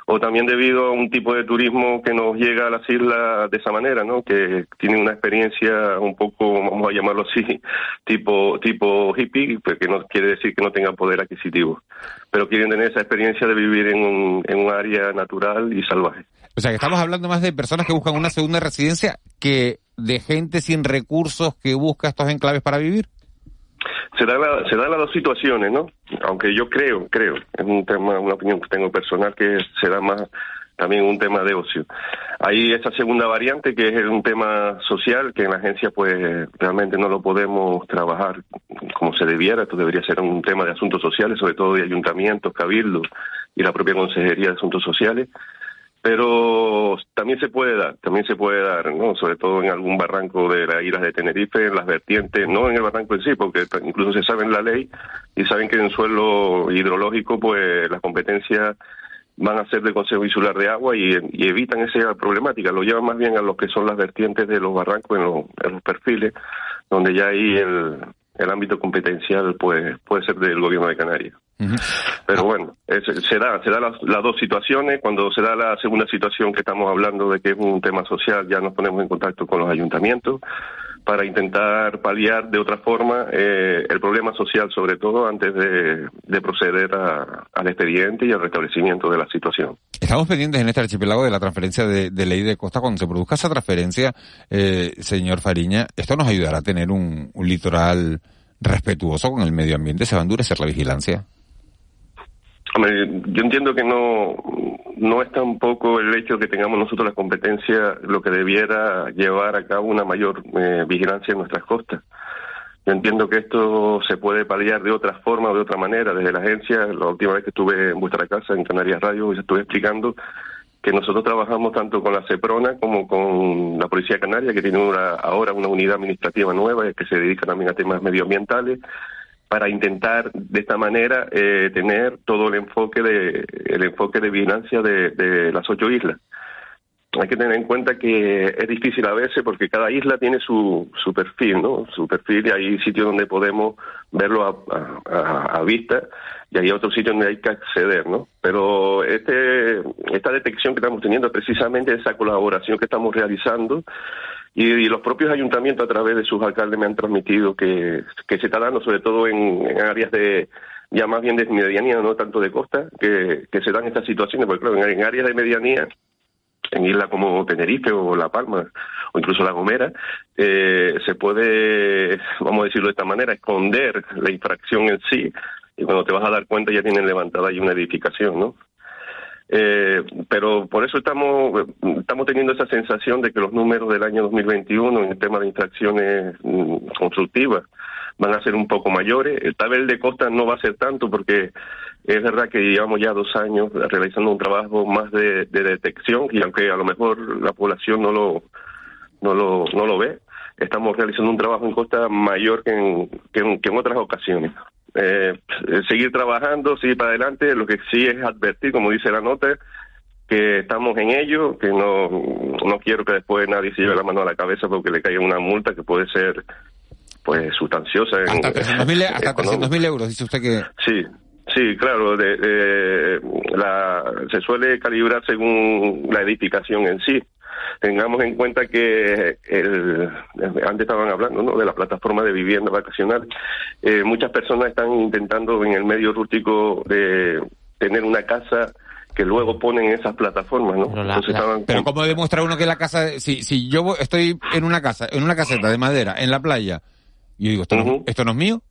o también debido a un tipo de turismo que nos llega a las islas de esa manera, ¿no? Que tienen una experiencia un poco vamos a llamarlo así tipo tipo hippie, pues que no quiere decir que no tengan poder adquisitivo, pero quieren tener esa experiencia de vivir en un en un área natural y salvaje. O sea, que estamos hablando más de personas que buscan una segunda residencia que de gente sin recursos que busca estos enclaves para vivir? Se da la, dan las dos situaciones, ¿no? Aunque yo creo, creo, es un tema, una opinión que tengo personal que se da más también un tema de ocio. Hay esa segunda variante que es un tema social que en la agencia pues realmente no lo podemos trabajar como se debiera, esto debería ser un tema de asuntos sociales, sobre todo de ayuntamientos, cabildos y la propia Consejería de Asuntos Sociales pero también se puede dar, también se puede dar, ¿no? Sobre todo en algún barranco de las islas de Tenerife, en las vertientes, no en el barranco en sí, porque incluso se sabe en la ley y saben que en suelo hidrológico, pues las competencias van a ser del Consejo Insular de Agua y, evitan esa problemática, lo llevan más bien a lo que son las vertientes de los barrancos en, en los perfiles, donde ya ahí el, el ámbito competencial pues puede ser del gobierno de Canarias. Pero bueno, es, se da, se da las, las, dos situaciones. Cuando se da la segunda situación que estamos hablando de que es un tema social, ya nos ponemos en contacto con los ayuntamientos para intentar paliar de otra forma eh, el problema social, sobre todo antes de, de proceder a, al expediente y al restablecimiento de la situación. Estamos pendientes en este archipiélago de la transferencia de, de ley de costa. Cuando se produzca esa transferencia, eh, señor Fariña, esto nos ayudará a tener un, un litoral respetuoso con el medio ambiente. ¿Se va a endurecer la vigilancia? Yo entiendo que no, no es tampoco el hecho de que tengamos nosotros la competencia lo que debiera llevar a cabo una mayor eh, vigilancia en nuestras costas. Yo entiendo que esto se puede paliar de otra forma o de otra manera. Desde la agencia, la última vez que estuve en vuestra casa, en Canarias Radio, os estuve explicando que nosotros trabajamos tanto con la CEPRONA como con la Policía Canaria, que tiene una, ahora una unidad administrativa nueva que se dedica también a temas medioambientales para intentar de esta manera eh, tener todo el enfoque de el enfoque de vigilancia de, de, las ocho islas. Hay que tener en cuenta que es difícil a veces porque cada isla tiene su, su perfil, ¿no? Su perfil y hay sitios donde podemos verlo a, vista y hay otros sitios donde hay que acceder, ¿no? Pero este, esta detección que estamos teniendo precisamente esa colaboración que estamos realizando y, los propios ayuntamientos a través de sus alcaldes me han transmitido que, se está dando sobre todo en, áreas de ya más bien de medianía, no tanto de costa, que, se dan estas situaciones, porque claro, en, en áreas de medianía en islas como Tenerife o La Palma o incluso La Gomera, eh, se puede, vamos a decirlo de esta manera, esconder la infracción en sí y cuando te vas a dar cuenta ya tienen levantada ahí una edificación, ¿no? Eh, pero por eso estamos estamos teniendo esa sensación de que los números del año 2021 en el tema de infracciones mm, constructivas van a ser un poco mayores. El tabel de costa no va a ser tanto porque es verdad que llevamos ya dos años realizando un trabajo más de, de detección y aunque a lo mejor la población no lo no lo, no lo ve. Estamos realizando un trabajo en costa mayor que en, que en, que en otras ocasiones. Eh, seguir trabajando, seguir para adelante, lo que sí es advertir, como dice la nota, que estamos en ello, que no, no quiero que después nadie se lleve la mano a la cabeza porque le caiga una multa que puede ser pues sustanciosa. En, hasta 300.000 mil euros, dice usted que... Sí, sí, claro, de, de, la, se suele calibrar según la edificación en sí. Tengamos en cuenta que el, antes estaban hablando ¿no? de la plataforma de vivienda vacacional. Eh, muchas personas están intentando en el medio rústico de tener una casa que luego ponen esas plataformas, ¿no? Pero, la, la, pero ¿cómo demuestra uno que la casa, si, si yo estoy en una casa, en una caseta de madera, en la playa, y yo digo, ¿esto, uh -huh. no, ¿esto no es mío?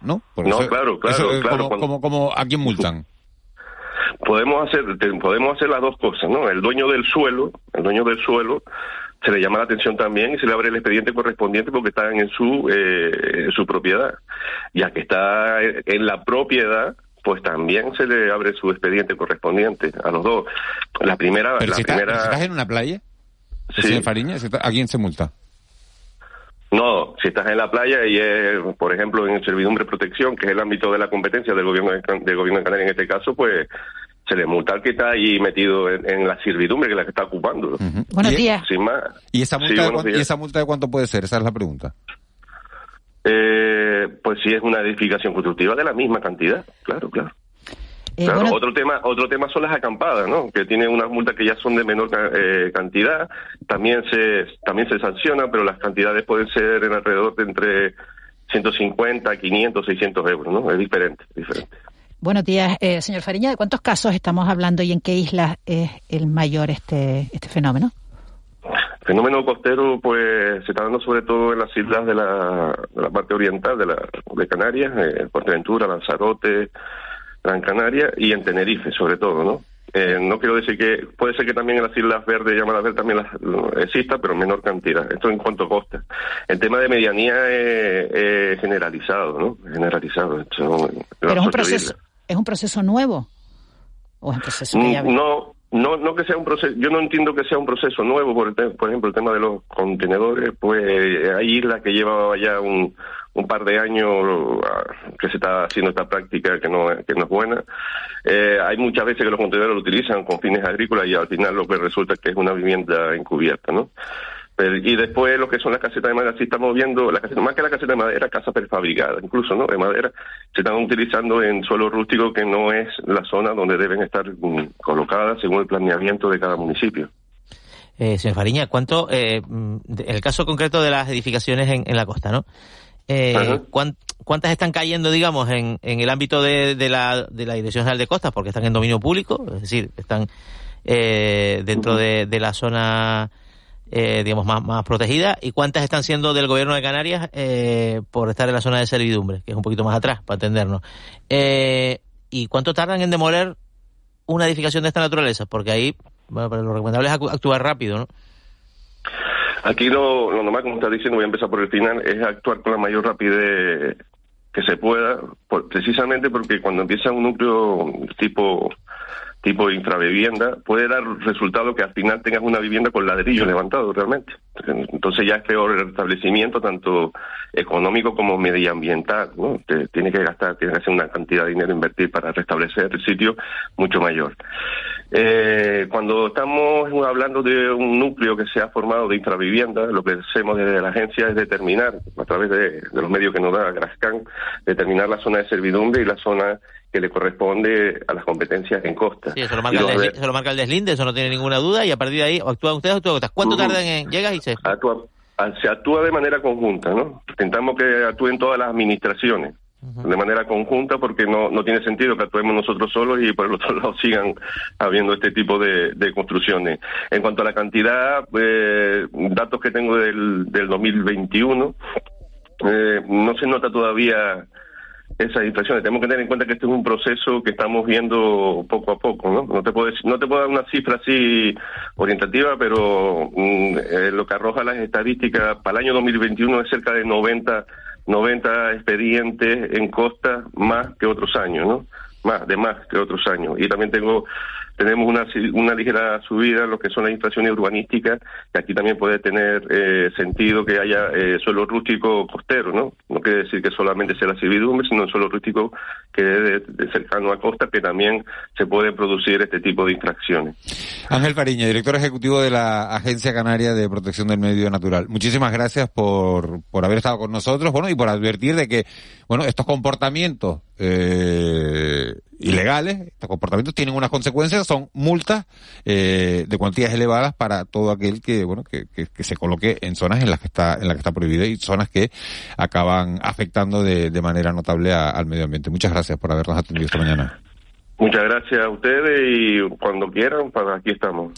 ¿No? Por no, eso, claro, claro, eso, claro. Como, cuando... como, como, ¿A quién multan? Podemos hacer, podemos hacer las dos cosas, ¿no? El dueño del suelo, el dueño del suelo, se le llama la atención también y se le abre el expediente correspondiente porque están en su, eh, en su propiedad. Ya que está en la propiedad, pues también se le abre su expediente correspondiente a los dos. La primera, Pero la si, primera... Está, si estás en una playa, sí. Fariña, si está, ¿a quién se multa? No, si estás en la playa y es, por ejemplo, en servidumbre protección, que es el ámbito de la competencia del gobierno de, del gobierno de Canarias en este caso, pues se le multa al que está ahí metido en, en la servidumbre, que es la que está ocupando. Uh -huh. Buenos días. Sin más. ¿Y esa, multa sí, de cuánto, ¿Y esa multa de cuánto puede ser? Esa es la pregunta. Eh, pues si es una edificación constructiva de la misma cantidad, claro, claro. Eh, claro, bueno... otro tema, otro tema son las acampadas, ¿no? Que tienen unas multas que ya son de menor eh, cantidad, también se, también se sanciona, pero las cantidades pueden ser en alrededor de entre 150, 500, 600 euros, ¿no? Es diferente, diferente. Buenos días, eh, señor Fariña. ¿De cuántos casos estamos hablando y en qué islas es el mayor este, este fenómeno? El fenómeno costero, pues, se está dando sobre todo en las islas de la, de la parte oriental de, la, de Canarias, eh, Fuerteventura, Lanzarote, Gran Canaria y en Tenerife, sobre todo, ¿no? Eh, no quiero decir que puede ser que también en las Islas Verdes, llamadas verdes, también las, no, exista, pero en menor cantidad. Esto en cuanto costa. El tema de medianía es, es generalizado, ¿no? Generalizado. Esto, pero es un proceso, es un proceso nuevo o es un proceso que ya no. No, no que sea un proceso, yo no entiendo que sea un proceso nuevo, por, el, por ejemplo, el tema de los contenedores, pues hay islas que llevaba ya un, un par de años que se está haciendo esta práctica que no, que no es buena. Eh, hay muchas veces que los contenedores lo utilizan con fines agrícolas y al final lo que resulta es que es una vivienda encubierta, ¿no? Pero, y después lo que son las casetas de madera, sí estamos viendo, la caseta, más que la caseta de madera, casa prefabricada, incluso, ¿no? De madera, se están utilizando en suelo rústico que no es la zona donde deben estar um, colocadas según el planeamiento de cada municipio. Eh, señor Fariña, ¿cuánto, eh, en el caso concreto de las edificaciones en, en la costa, ¿no? Eh, ¿cuánt, ¿Cuántas están cayendo, digamos, en, en el ámbito de, de, la, de la Dirección General de Costas? Porque están en dominio público, es decir, están eh, dentro de, de la zona eh, digamos, más, más protegidas y cuántas están siendo del gobierno de Canarias eh, por estar en la zona de servidumbre, que es un poquito más atrás, para entendernos. Eh, ¿Y cuánto tardan en demoler una edificación de esta naturaleza? Porque ahí, bueno, lo recomendable es actuar rápido, ¿no? Aquí lo, lo normal, como está diciendo, voy a empezar por el final, es actuar con la mayor rapidez que se pueda, por, precisamente porque cuando empieza un núcleo tipo tipo infravivienda, puede dar resultado que al final tengas una vivienda con ladrillo levantado realmente. Entonces ya es peor el establecimiento, tanto económico como medioambiental, ¿no? Te, tiene que gastar, tiene que hacer una cantidad de dinero invertir para restablecer el sitio mucho mayor. Eh, cuando estamos hablando de un núcleo que se ha formado de infravivienda, lo que hacemos desde la agencia es determinar, a través de, de los medios que nos da Grascan, determinar la zona de servidumbre y la zona que le corresponde a las competencias en costa. Sí, eso lo marca, el, deslinde, eso lo marca el deslinde, eso no tiene ninguna duda, y a partir de ahí actúan ustedes, actúan ¿Cuánto uh -huh. tardan en llegas y se...? Actúa, se actúa de manera conjunta, ¿no? Intentamos que actúen todas las administraciones de manera conjunta porque no, no tiene sentido que actuemos nosotros solos y por el otro lado sigan habiendo este tipo de, de construcciones. En cuanto a la cantidad, eh, datos que tengo del, del 2021, eh, no se nota todavía esas inflaciones. Tenemos que tener en cuenta que este es un proceso que estamos viendo poco a poco, ¿no? No te puedo, no te puedo dar una cifra así orientativa, pero mm, eh, lo que arroja las estadísticas para el año 2021 es cerca de 90, 90 expedientes en costa más que otros años, ¿no? más, de más que otros años. Y también tengo tenemos una, una ligera subida en lo que son las inflaciones urbanísticas, que aquí también puede tener eh, sentido que haya eh, suelo rústico costero, ¿no? No quiere decir que solamente sea la servidumbre, sino suelo rústico que es de, cercano a costa, que también se pueden producir este tipo de infracciones. Ángel Fariña, director ejecutivo de la Agencia Canaria de Protección del Medio Natural. Muchísimas gracias por, por haber estado con nosotros, bueno, y por advertir de que, bueno, estos comportamientos eh, ilegales, estos comportamientos tienen unas consecuencias, son multas eh, de cuantías elevadas para todo aquel que, bueno, que, que, se coloque en zonas en las que está, en las que está prohibida y zonas que acaban afectando de, de manera notable al medio ambiente. Muchas gracias por habernos atendido esta mañana. Muchas gracias a ustedes y cuando quieran, para pues aquí estamos.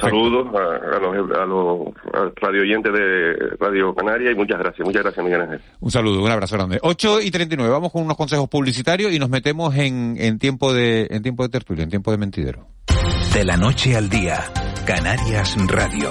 Saludos a, los, a los radio oyentes de Radio Canaria y muchas gracias. Muchas gracias, Miguel Ángel. Un saludo, un abrazo grande. 8 y 39, vamos con unos consejos publicitarios y nos metemos en, en, tiempo, de, en tiempo de tertulia, en tiempo de mentidero. De la noche al día, Canarias Radio.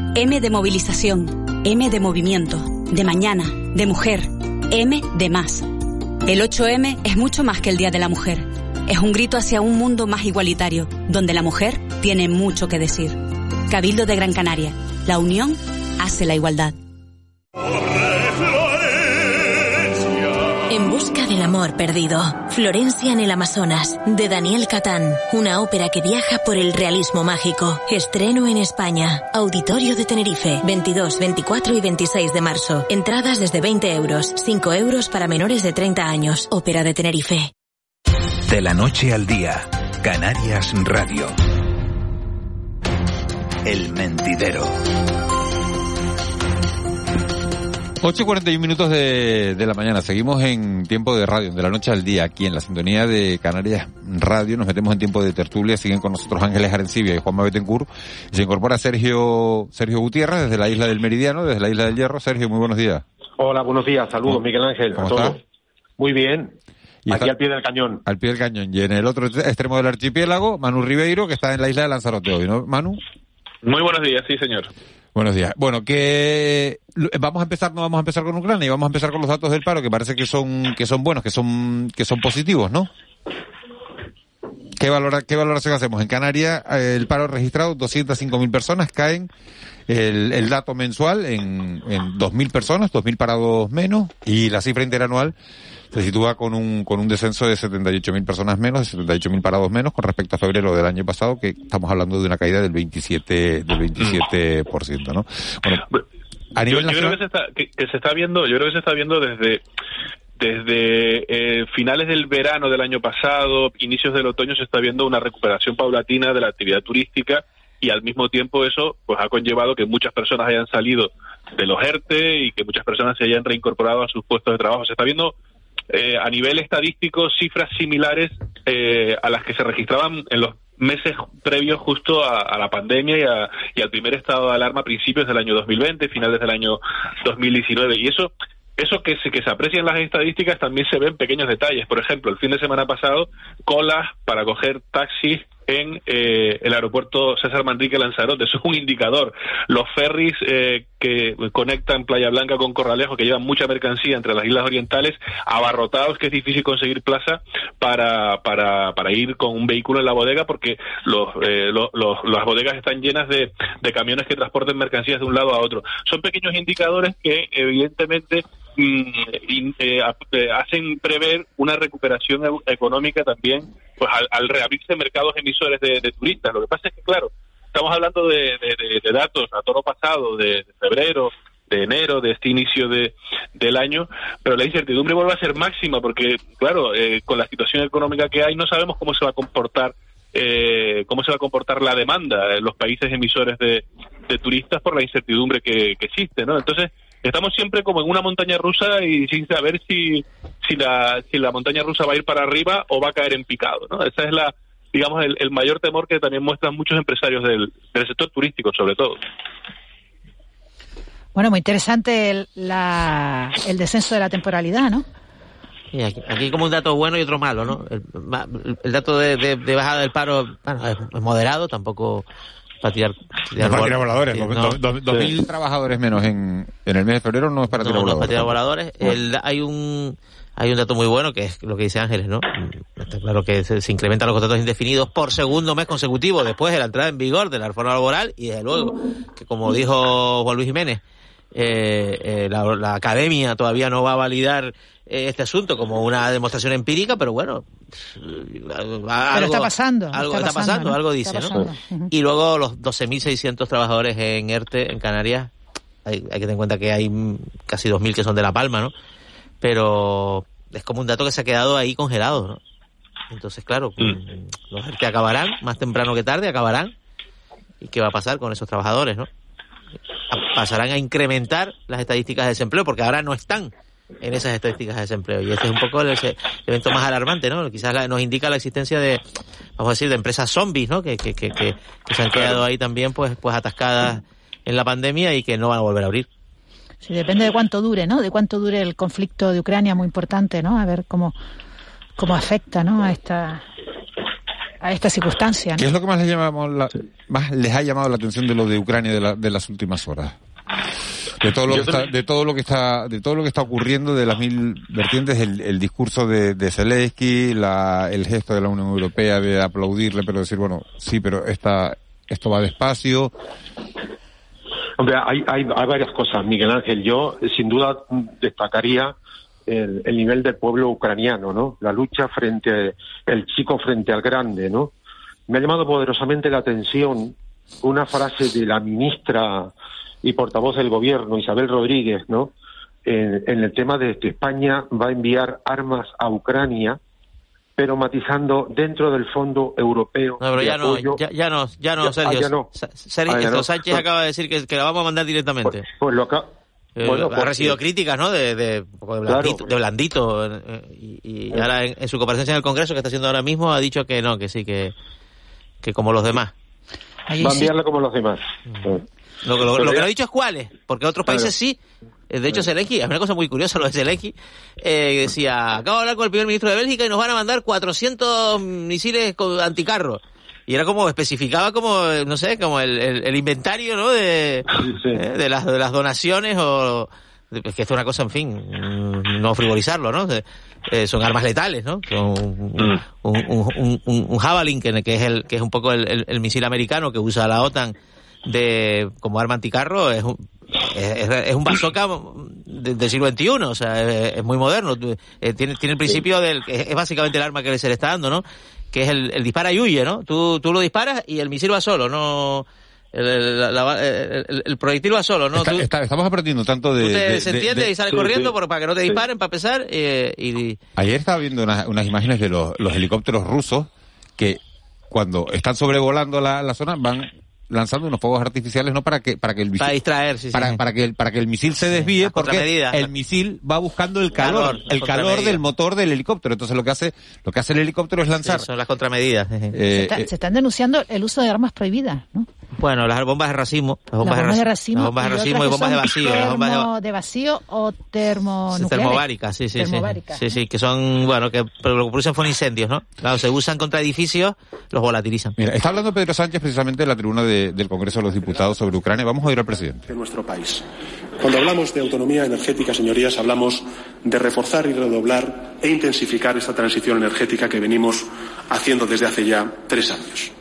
M de movilización. M de movimiento, de mañana, de mujer, M de más. El 8M es mucho más que el Día de la Mujer. Es un grito hacia un mundo más igualitario, donde la mujer tiene mucho que decir. Cabildo de Gran Canaria. La unión hace la igualdad. Busca del amor perdido. Florencia en el Amazonas, de Daniel Catán. Una ópera que viaja por el realismo mágico. Estreno en España. Auditorio de Tenerife. 22, 24 y 26 de marzo. Entradas desde 20 euros. 5 euros para menores de 30 años. Ópera de Tenerife. De la noche al día. Canarias Radio. El mentidero. 8 y 41 minutos de, de, la mañana. Seguimos en tiempo de radio, de la noche al día, aquí en la sintonía de Canarias Radio. Nos metemos en tiempo de tertulia. Siguen con nosotros Ángeles Arencibia y Juanma Betancourt. Se incorpora Sergio, Sergio Gutiérrez desde la isla del Meridiano, desde la isla del Hierro. Sergio, muy buenos días. Hola, buenos días. Saludos, Miguel Ángel. ¿Cómo estás? Muy bien. Y aquí al pie del cañón. Al pie del cañón. Y en el otro extremo del archipiélago, Manu Ribeiro, que está en la isla de Lanzarote hoy, ¿no, Manu? Muy buenos días, sí, señor. Buenos días. Bueno, que vamos a empezar, no vamos a empezar con Ucrania, y vamos a empezar con los datos del paro, que parece que son, que son buenos, que son, que son positivos, ¿no? ¿Qué, valora, ¿Qué valoración hacemos? En Canarias, eh, el paro registrado, 205.000 personas, caen el, el dato mensual en, en 2.000 personas, 2.000 parados menos, y la cifra interanual se sitúa con un, con un descenso de 78.000 personas menos, de 78.000 parados menos con respecto a febrero del año pasado, que estamos hablando de una caída del 27, del 27%, ¿no? Bueno, a nivel yo, creo que se, está, que, se está viendo, yo creo que se está viendo desde desde eh, finales del verano del año pasado, inicios del otoño, se está viendo una recuperación paulatina de la actividad turística y al mismo tiempo eso pues ha conllevado que muchas personas hayan salido de los ERTE y que muchas personas se hayan reincorporado a sus puestos de trabajo. Se está viendo eh, a nivel estadístico cifras similares eh, a las que se registraban en los meses previos justo a, la pandemia y, al primer estado de alarma a principios del año 2020, finales del año 2019. Y eso eso que se, que se aprecia en las estadísticas también se ve en pequeños detalles. Por ejemplo, el fin de semana pasado, colas para coger taxis en eh, el aeropuerto César Manrique Lanzarote. Eso es un indicador. Los ferries eh, que conectan Playa Blanca con Corralejo, que llevan mucha mercancía entre las islas orientales, abarrotados, que es difícil conseguir plaza para, para, para ir con un vehículo en la bodega, porque los, eh, los, las bodegas están llenas de, de camiones que transporten mercancías de un lado a otro. Son pequeños indicadores que, evidentemente, mm, hacen prever una recuperación económica también pues al, reabrirse mercados emisores de, turistas. Lo que pasa es que, claro, estamos hablando de, datos a toro pasado, de, febrero, de enero, de este inicio de, del año, pero la incertidumbre vuelve a ser máxima porque, claro, eh, con la situación económica que hay no sabemos cómo se va a comportar eh, cómo se va a comportar la demanda en los países emisores de, turistas por la incertidumbre que, que existe, ¿no? Entonces, estamos siempre como en una montaña rusa y sin saber si, si la, si la montaña rusa va a ir para arriba o va a caer en picado. ¿no? Esa es la, digamos, el, el mayor temor que también muestran muchos empresarios del, del sector turístico, sobre todo. Bueno, muy interesante el, la, el descenso de la temporalidad, ¿no? Y aquí, aquí como un dato bueno y otro malo, ¿no? El, el dato de, de, de, bajada del paro bueno, es moderado, tampoco para tirar, tirar, no para tirar voladores. No, dos, dos, dos mil trabajadores menos en, en el mes de febrero no es para tirar no, voladores. No es para tirar voladores. El, hay un hay un dato muy bueno que es lo que dice Ángeles, ¿no? Está claro que se, se, incrementan los contratos indefinidos por segundo mes consecutivo después de la entrada en vigor de la reforma laboral y desde luego que como dijo Juan Luis Jiménez, eh, eh, la, la, academia todavía no va a validar eh, este asunto como una demostración empírica, pero bueno, algo, pero está pasando. Algo está, está pasando, pasando ¿no? algo dice, ¿no? Y luego los 12.600 trabajadores en ERTE, en Canarias, hay, hay, que tener en cuenta que hay casi 2.000 que son de La Palma, ¿no? Pero es como un dato que se ha quedado ahí congelado, ¿no? Entonces, claro, mm. los ERTE acabarán, más temprano que tarde acabarán. ¿Y qué va a pasar con esos trabajadores, no? Pasarán a incrementar las estadísticas de desempleo porque ahora no están en esas estadísticas de desempleo. Y este es un poco el, el evento más alarmante no quizás la, nos indica la existencia de vamos a decir de empresas zombies no que, que, que, que, se han quedado ahí también pues pues atascadas en la pandemia y que no van a volver a abrir. Sí depende de cuánto dure no de cuánto dure el conflicto de Ucrania muy importante no a ver cómo cómo afecta no a esta a esta circunstancia. ¿no? ¿Qué es lo que más les, llamamos la, más les ha llamado la atención de lo de Ucrania de, la, de las últimas horas? De todo, lo que está, de todo lo que está, de todo lo que está ocurriendo, de las mil vertientes, el, el discurso de, de Zelensky, la, el gesto de la Unión Europea de aplaudirle, pero decir, bueno, sí, pero esta, esto va despacio. Hombre, hay, hay, hay varias cosas, Miguel Ángel. Yo, sin duda, destacaría el, el, nivel del pueblo ucraniano, ¿no? La lucha frente, el chico frente al grande, ¿no? Me ha llamado poderosamente la atención una frase de la ministra y portavoz del gobierno, Isabel Rodríguez, ¿no? En, en el tema de que España va a enviar armas a Ucrania, pero matizando dentro del Fondo Europeo. No, pero ya no, ya, ya, no, ya no, Sergio. Ah, ya no. Sergio, ah, ya no. Sánchez acaba de decir que, que, la vamos a mandar directamente. Pues, pues lo bueno, ha recibido críticas, ¿no? De, de, de blandito, claro. de blandito eh, y, y, ahora en, en, su comparecencia en el Congreso que está haciendo ahora mismo ha dicho que no, que sí, que, que como los demás. Ahí Va a como los demás. Lo, lo, lo, que no ha dicho es cuáles, porque otros países sí. De hecho, Zelensky, es una cosa muy curiosa lo de Zelensky, eh, decía, acabo de hablar con el primer ministro de Bélgica y nos van a mandar 400 misiles anticarros y era como especificaba como no sé como el, el, el inventario no de, sí, sí. Eh, de las de las donaciones o es que esto es una cosa en fin no frivolizarlo no eh, son armas letales no un, mm. un, un, un, un javelin que, que, es el que es un poco el, el, misil americano que usa la OTAN de como arma anticarro es un es, es un bazooka del de siglo XXI, o sea, es, es muy moderno. Eh, tiene, tiene el principio del, es básicamente el arma que se le está dando, ¿no? Que es el, el, dispara y huye, ¿no? Tú, tú lo disparas y el misil va solo, no... El, la, el, el proyectil va solo, ¿no? Está, tú, está, estamos aprendiendo tanto de... Tú te, de, se entiende de, y sales corriendo sí. Por, para que no te disparen, para empezar, eh, y... Ayer estaba viendo unas, unas imágenes de los, los, helicópteros rusos que cuando están sobrevolando la, la zona van lanzando unos fuegos artificiales no para que para que el misil, para distraer sí, para, sí. para que el, para que el misil se desvíe sí, porque el misil va buscando el calor, calor el calor del motor del helicóptero entonces lo que hace lo que hace el helicóptero es lanzar son las contramedidas eh, se, está, eh, se, están denunciando el uso de armas prohibidas ¿no? Bueno las bombas de racimo las bombas, las bombas de racimo las bombas de racimo y, y bombas de vacío termo, las bombas de... de vacío o termonucleares termobáricas sí sí termobáricas. sí sí que son bueno que pero lo que producen son incendios no claro se usan contra edificios los volatilizan mira está hablando Pedro Sánchez precisamente de la tribuna de, del Congreso de los diputados sobre Ucrania. Vamos a ir al presidente. De nuestro país. Cuando hablamos de autonomía energética, señorías, hablamos de reforzar y redoblar e intensificar esta transición energética que venimos haciendo desde hace ya tres años.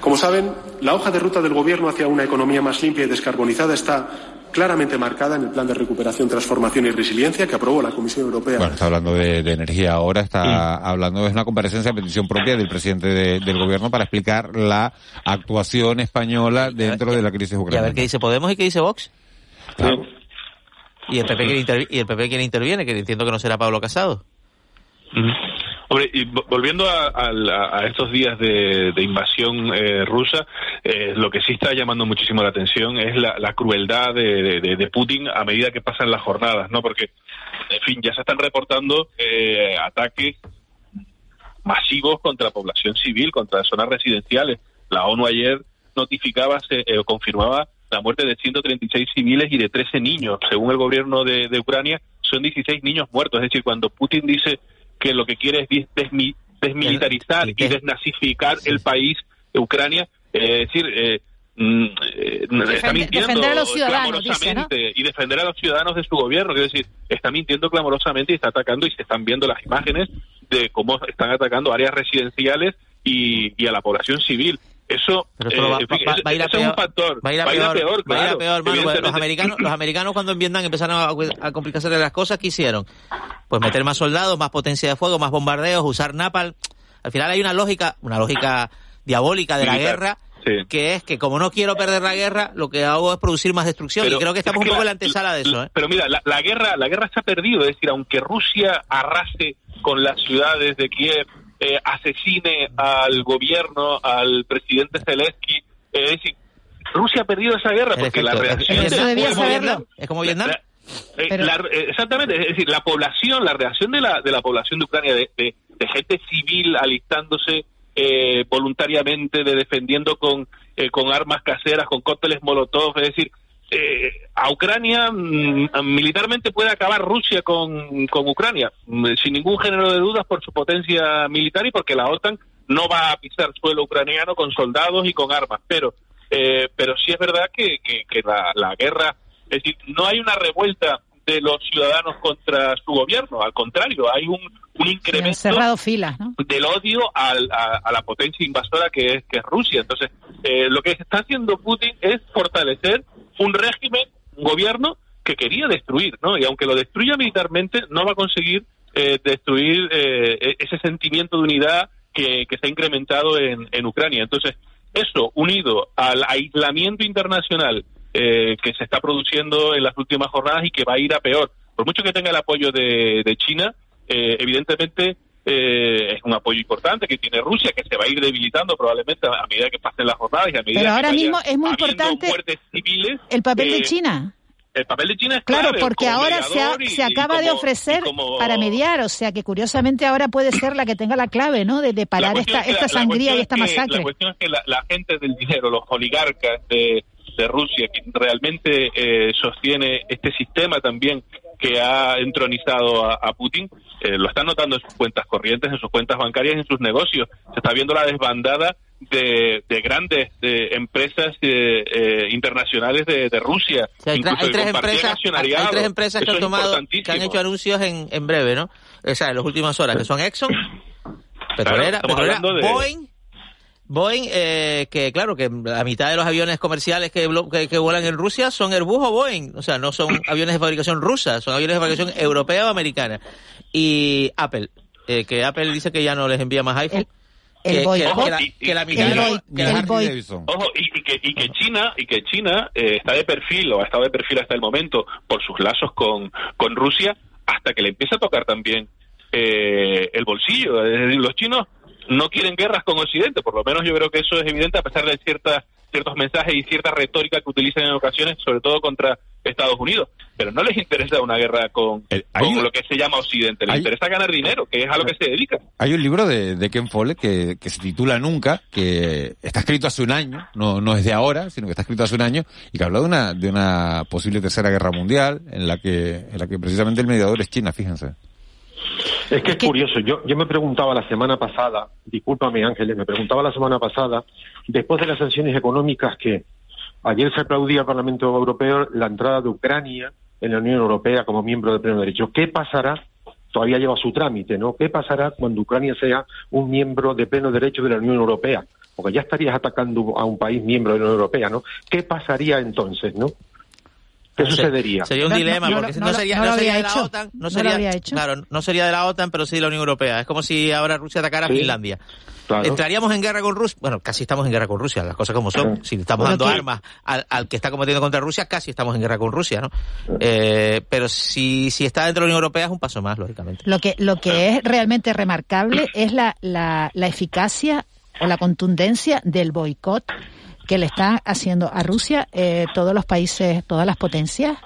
Como saben, la hoja de ruta del Gobierno hacia una economía más limpia y descarbonizada está claramente marcada en el Plan de Recuperación, Transformación y Resiliencia que aprobó la Comisión Europea. Bueno, está hablando de, de energía ahora, está mm. hablando de una comparecencia a petición propia del presidente de, del Gobierno para explicar la actuación española dentro de la crisis ucraniana. Y a ver qué dice Podemos y qué dice Vox. Claro. Y el PP quiere, intervi y el PP quiere interviene, que entiendo que no será Pablo Casado. Mm. Hombre, y volviendo a, estos días de, invasión eh, rusa, eh, lo que sí está llamando muchísimo la atención es la, crueldad de, Putin a medida que pasan las jornadas, ¿no? Porque, en fin, ya se están reportando eh, ataques masivos contra la población civil, contra zonas residenciales. La ONU ayer notificaba o confirmaba la muerte de 136 civiles y de 13 niños. Según el gobierno de, Ucrania, son 16 niños muertos. Es decir, cuando Putin dice que lo que quiere es desmilitarizar y desnazificar el país, Ucrania, es decir, eh, mm, eh, está mintiendo defender a los ciudadanos, y defender a los ciudadanos de su gobierno, es decir, está mintiendo clamorosamente y está atacando y se están viendo las imágenes de cómo están atacando áreas residenciales y a la población civil. Eso, va, a ir a peor, Va a ir a peor, va a ir a peor, los americanos, los americanos cuando en Vietnam empezaron a, complicarse las cosas, ¿qué hicieron? Pues meter más soldados, más potencia de fuego, más bombardeos, usar napal. Al final hay una lógica, una lógica diabólica de la guerra, que es que como no quiero perder la guerra, lo que hago es producir más destrucción y creo que estamos un poco en la antesala de eso. ¿eh? Pero mira, la, la, guerra, la guerra se ha perdido, es decir, aunque Rusia arrase con las ciudades de Kiev, eh, asesine al gobierno, al presidente Zelensky. es decir, Rusia ha perdido esa guerra porque la reacción... Eso debía saberlo. Es como Vietnam. Eh, eh, exactamente, es decir, la población, la reacción de la, de la población de Ucrania, de, de, gente civil alistándose voluntariamente, de defendiendo con, con armas caseras, con cócteles molotov, es decir, eh, a Ucrania, mm, militarmente puede acabar Rusia con, con Ucrania, mm, sin ningún género de dudas por su potencia militar y porque la OTAN no va a pisar suelo ucraniano con soldados y con armas. Pero, eh, pero sí es verdad que, que, la, la, guerra, es decir, no hay una revuelta de los ciudadanos contra su gobierno, al contrario, hay un, un incremento cerrado filas, del odio al, a, la potencia invasora que es, que es Rusia. Entonces, eh, lo que está haciendo Putin es fortalecer un régimen, un gobierno que quería destruir, ¿no? Y aunque lo destruya militarmente, no va a conseguir eh, destruir eh, e-, ese sentimiento de unidad que, se ha incrementado en, en, Ucrania. Entonces, eso unido al aislamiento internacional eh, que se está produciendo en las últimas jornadas y que va a ir a peor, por mucho que tenga el apoyo de, de China, evidentemente eh, es un apoyo importante que tiene Rusia, que se va a ir debilitando probablemente a medida que pasen las jornadas y a medida Pero ahora que mismo es muy importante civiles, el papel de eh, China. El papel de China es claro, porque ahora se, se acaba de ofrecer para mediar, o sea que curiosamente ahora puede ser la que tenga la clave, ¿no? De, parar esta, esta sangría y esta masacre. la cuestión es que la, gente del dinero, los oligarcas de, de Rusia, que realmente eh, sostiene este sistema también que ha entronizado a, Putin, eh, lo están notando en sus cuentas corrientes, en sus cuentas bancarias, en sus negocios. Se está viendo la desbandada de, grandes empresas eh, eh, internacionales de, Rusia. hay, tres empresas, hay, tres empresas, que han tomado, que han hecho anuncios en, en breve, ¿no? O sea, en las últimas horas, que son Exxon, Petrolera, Petrolera Boeing Boeing, eh, que claro, que la mitad de los aviones comerciales que, que, vuelan en Rusia son Airbus o Boeing, o sea, no son aviones de fabricación rusa, son aviones de fabricación europea o americana. Y Apple, eh, que Apple dice que ya no les envía más iPhone. El, que, la, mitad de Ojo, y, que, y que China, y que China eh, está de perfil, o ha estado de perfil hasta el momento, por sus lazos con, con Rusia, hasta que le empieza a tocar también eh, el bolsillo. Es decir, los chinos no quieren guerras con Occidente, por lo menos yo creo que eso es evidente a pesar de ciertas ciertos mensajes y cierta retórica que utilizan en ocasiones, sobre todo contra Estados Unidos. Pero no les interesa una guerra con, lo que se llama Occidente, les interesa ganar dinero, que es a lo que se dedica. Hay un libro de, de Ken Follett que, que, se titula Nunca, que está escrito hace un año, no, no es de ahora, sino que está escrito hace un año, y que habla de una, de una posible tercera guerra mundial, en la que, en la que precisamente el mediador es China, fíjense. Es que es curioso, yo, yo me preguntaba la semana pasada, discúlpame Ángeles, me preguntaba la semana pasada, después de las sanciones económicas que ayer se aplaudía al Parlamento Europeo la entrada de Ucrania en la Unión Europea como miembro de pleno derecho, ¿qué pasará? Todavía lleva su trámite, ¿no? ¿Qué pasará cuando Ucrania sea un miembro de pleno derecho de la Unión Europea? Porque ya estarías atacando a un país miembro de la Unión Europea, ¿no? ¿Qué pasaría entonces, no? ¿Qué sucedería? Sería un dilema, porque no, sería, no, sería de la OTAN, no sería, claro, no sería de la OTAN, pero sí de la Unión Europea. Es como si ahora Rusia atacara a Finlandia. ¿Entraríamos en guerra con Rusia? Bueno, casi estamos en guerra con Rusia, las cosas como son. Si estamos dando armas al, al, que está combatiendo contra Rusia, casi estamos en guerra con Rusia, ¿no? Eh, pero si, si está dentro de la Unión Europea es un paso más, lógicamente. Lo que, lo que es realmente remarcable es la, la, la eficacia o la contundencia del boicot que le está haciendo a Rusia eh, todos los países, todas las potencias,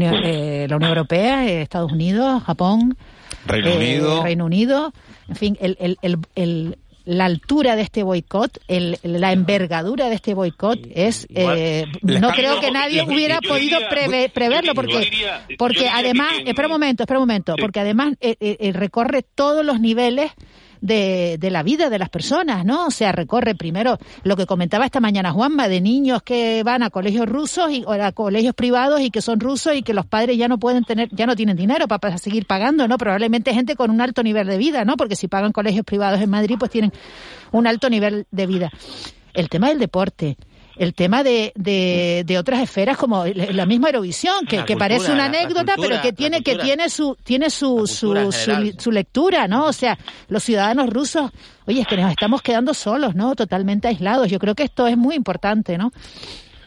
eh, la Unión Europea, eh, Estados Unidos, Japón, Reino Unido, Reino Unido, en fin, el, el, el, la altura de este boicot, la envergadura de este boicot es no creo que nadie hubiera podido preverlo porque porque además espera un momento espera un momento porque además recorre todos los niveles de, de la vida de las personas, ¿no? O sea, recorre primero lo que comentaba esta mañana Juanma, de niños que van a colegios rusos y, o a colegios privados y que son rusos y que los padres ya no pueden tener, ya no tienen dinero para, para seguir pagando, ¿no? Probablemente gente con un alto nivel de vida, ¿no? Porque si pagan colegios privados en Madrid, pues tienen un alto nivel de vida. El tema del deporte, el tema de, de, otras esferas como la misma Eurovisión, que, que parece una anécdota, pero que tiene, que tiene su, tiene su, su, su, lectura, ¿no? O sea, los ciudadanos rusos, oye, es que nos estamos quedando solos, ¿no? Totalmente aislados. Yo creo que esto es muy importante, ¿no?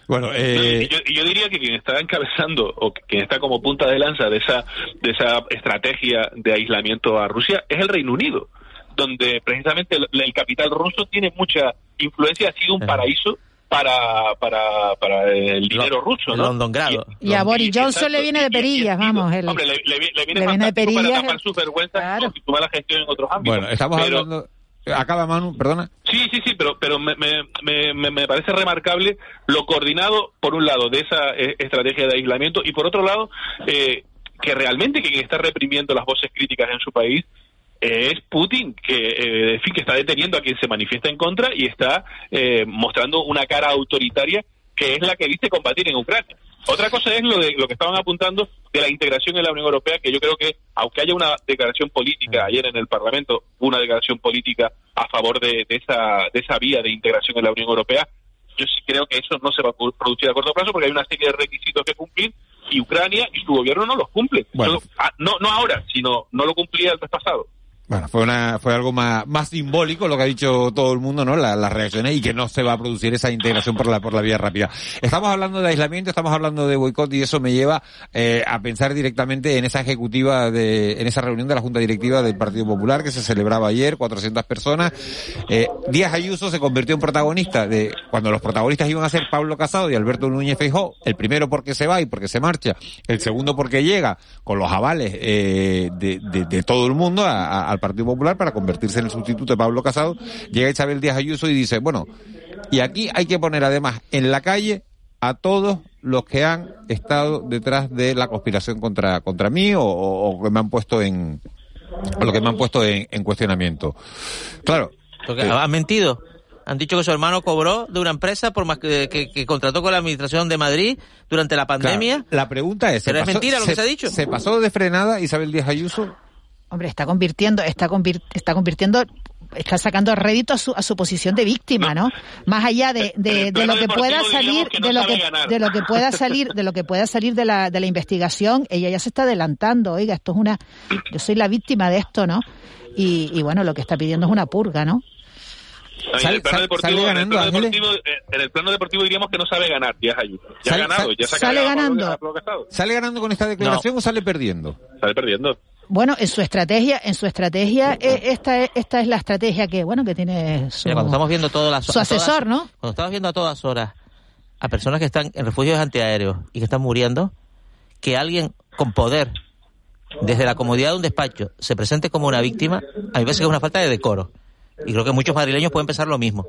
Bueno, eh... yo, yo, diría que quien está encabezando o quien está como punta de lanza de esa, de esa estrategia de aislamiento a Rusia es el Reino Unido, donde precisamente el, el capital ruso tiene mucha influencia, ha sido un paraíso para, para, para el dinero ruso, ¿no? London Grado. Y, a Boris Johnson le viene de perillas, vamos. El, hombre, le, le, viene, de perillas. Para tapar sus vergüenzas claro. y tomar la gestión en otros ámbitos. Bueno, estamos hablando... Acaba Manu, perdona. Sí, sí, sí, pero, pero me, me, me, me, parece remarcable lo coordinado, por un lado, de esa eh, estrategia de aislamiento y por otro lado, eh, que realmente quien está reprimiendo las voces críticas en su país es Putin, que, eh, en fin, que está deteniendo a quien se manifiesta en contra y está eh, mostrando una cara autoritaria que es la que dice combatir en Ucrania. Otra cosa es lo de lo que estaban apuntando de la integración en la Unión Europea, que yo creo que, aunque haya una declaración política ayer en el Parlamento, una declaración política a favor de, esa, de esa vía de integración en la Unión Europea, yo sí creo que eso no se va a producir a corto plazo porque hay una serie de requisitos que cumplir y Ucrania y su gobierno no los cumple. Ah, no, no ahora, sino no lo cumplía el mes pasado. Bueno, fue una, fue algo más, más simbólico lo que ha dicho todo el mundo, ¿no? Las reacciones y que no se va a producir esa integración por la, por la vía rápida. Estamos hablando de aislamiento, estamos hablando de boicot y eso me lleva eh, a pensar directamente en esa ejecutiva de, en esa reunión de la Junta Directiva del Partido Popular que se celebraba ayer, 400 personas. Eh, Díaz Ayuso se convirtió en protagonista de, cuando los protagonistas iban a ser Pablo Casado y Alberto Núñez Feijó, el primero porque se va y porque se marcha, el segundo porque llega con los avales, eh, de, de, de, todo el mundo a, a Partido Popular para convertirse en el sustituto de Pablo Casado, llega Isabel Díaz Ayuso y dice, bueno, y aquí hay que poner además en la calle a todos los que han estado detrás de la conspiración contra, contra mí o, que me han puesto en, lo que me han puesto en, cuestionamiento. Claro. Porque ¿Han mentido? Han dicho que su hermano cobró de una empresa por más que, que, contrató con la administración de Madrid durante la pandemia. la pregunta es, ¿Pero es mentira lo que se ha dicho? ¿Se pasó de frenada Isabel Díaz Ayuso? Hombre, está convirtiendo, está, está convirtiendo está sacando rédito a su, a su posición de víctima, ¿no? Más allá de, de, de lo que pueda salir, de lo que, de lo que pueda salir, de lo que pueda salir de la, de la investigación, ella ya se está adelantando, oiga, esto es una, yo soy la víctima de esto, ¿no? Y, y bueno, lo que está pidiendo es una purga, ¿no? En el, plano deportivo, en, el plano deportivo, en el plano deportivo diríamos que no sabe ganar, ya Ya ha ganado, ya se sale ganando. ¿Sale ganando con esta declaración o sale perdiendo? Sale perdiendo. Bueno, en su estrategia, en su estrategia, eh, esta, esta es la estrategia que, bueno, que tiene su, cuando estamos viendo todas las, su asesor, ¿no? Cuando estamos viendo a todas horas a personas que están en refugios antiaéreos y que están muriendo, que alguien con poder, desde la comodidad de un despacho, se presente como una víctima, a mí me parece que es una falta de decoro. Y creo que muchos madrileños pueden pensar lo mismo.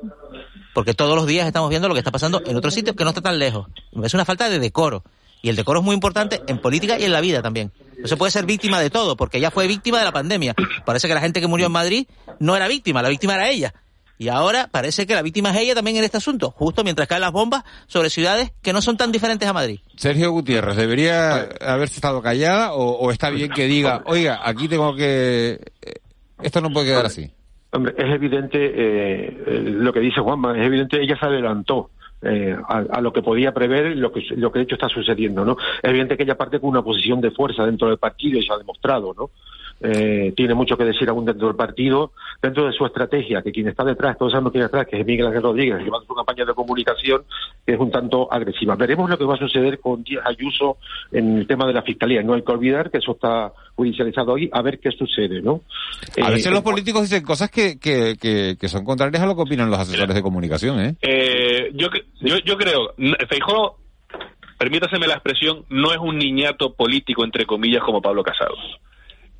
Porque todos los días estamos viendo lo que está pasando en otros sitios que no está tan lejos. Es una falta de decoro. Y el decoro es muy importante en política y en la vida también. No se puede ser víctima de todo, porque ella fue víctima de la pandemia. Parece que la gente que murió en Madrid no era víctima, la víctima era ella. Y ahora parece que la víctima es ella también en este asunto, justo mientras caen las bombas sobre ciudades que no son tan diferentes a Madrid. Sergio Gutiérrez, ¿debería haberse estado callada o, está bien que diga, oiga, aquí tengo que... Eh, esto no puede quedar así? Hombre, es evidente eh, lo que dice Juanma, es evidente, ella se adelantó eh, a, lo que podía prever lo que, lo que de hecho está sucediendo, ¿no? Es evidente que ella parte con una posición de fuerza dentro del partido y se ha demostrado, ¿no? Eh, tiene mucho que decir aún dentro del partido, dentro de su estrategia, que quien está detrás, todos sabemos quién está detrás, que es Miguel Ángel Rodríguez, llevando su campaña de comunicación, que es un tanto agresiva. Veremos lo que va a suceder con Díaz Ayuso en el tema de la fiscalía. No hay que olvidar que eso está judicializado hoy, a ver qué sucede, ¿no? A veces eh, los políticos dicen cosas que, que, que, son contrarias a lo que opinan los asesores de comunicación, ¿eh? eh yo, yo, yo creo, Feijó permítaseme la expresión, no es un niñato político, entre comillas, como Pablo Casado.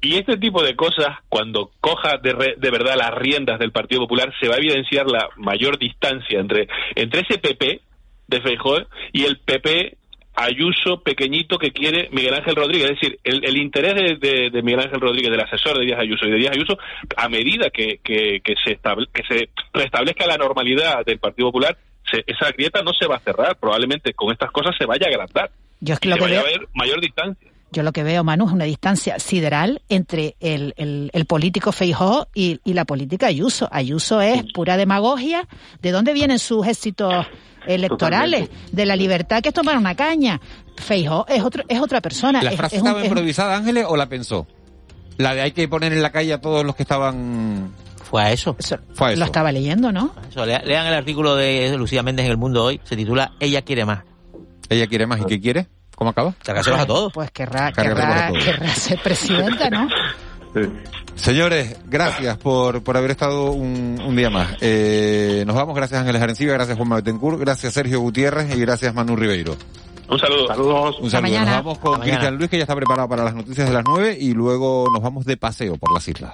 Y este tipo de cosas, cuando coja de, de, verdad las riendas del Partido Popular, se va a evidenciar la mayor distancia entre, entre ese PP de Feijóo y el PP Ayuso pequeñito que quiere Miguel Ángel Rodríguez. Es decir, el, interés de, Miguel Ángel Rodríguez, del asesor de Díaz Ayuso y de Díaz Ayuso, a medida que, que, se, estable, que se restablezca la normalidad del Partido Popular, esa grieta no se va a cerrar. Probablemente con estas cosas se vaya a agrandar. Yo es que lo que vaya a haber mayor distancia. Yo lo que veo, Manu, es una distancia sideral entre el, el, político Feijó y, la política Ayuso. Ayuso es pura demagogia. ¿De dónde vienen sus éxitos electorales? De la libertad que es tomar una caña. Feijó es, otro, es otra persona. ¿La frase estaba improvisada, Ángeles, o la pensó? La de hay que poner en la calle a todos los que estaban... Fue a eso. Fue a eso. Lo estaba leyendo, ¿no? lean el artículo de Lucía Méndez en El Mundo hoy. Se titula Ella quiere más. ¿Ella quiere más? ¿Y qué quiere? ¿Cómo acaba? Cargárselos a todos. Pues querrá, querrá, querrá ser presidenta, ¿no? Señores, gracias por, por haber estado un, un día más. Eh, nos vamos, gracias Ángeles Arencibia, gracias Juan Betancourt, gracias Sergio Gutiérrez y gracias Manu Ribeiro. Un saludo. Saludos. Un saludo. Nos vamos con Cristian Luis, que ya está preparado para las noticias de las nueve, y luego nos vamos de paseo por las islas.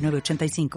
85.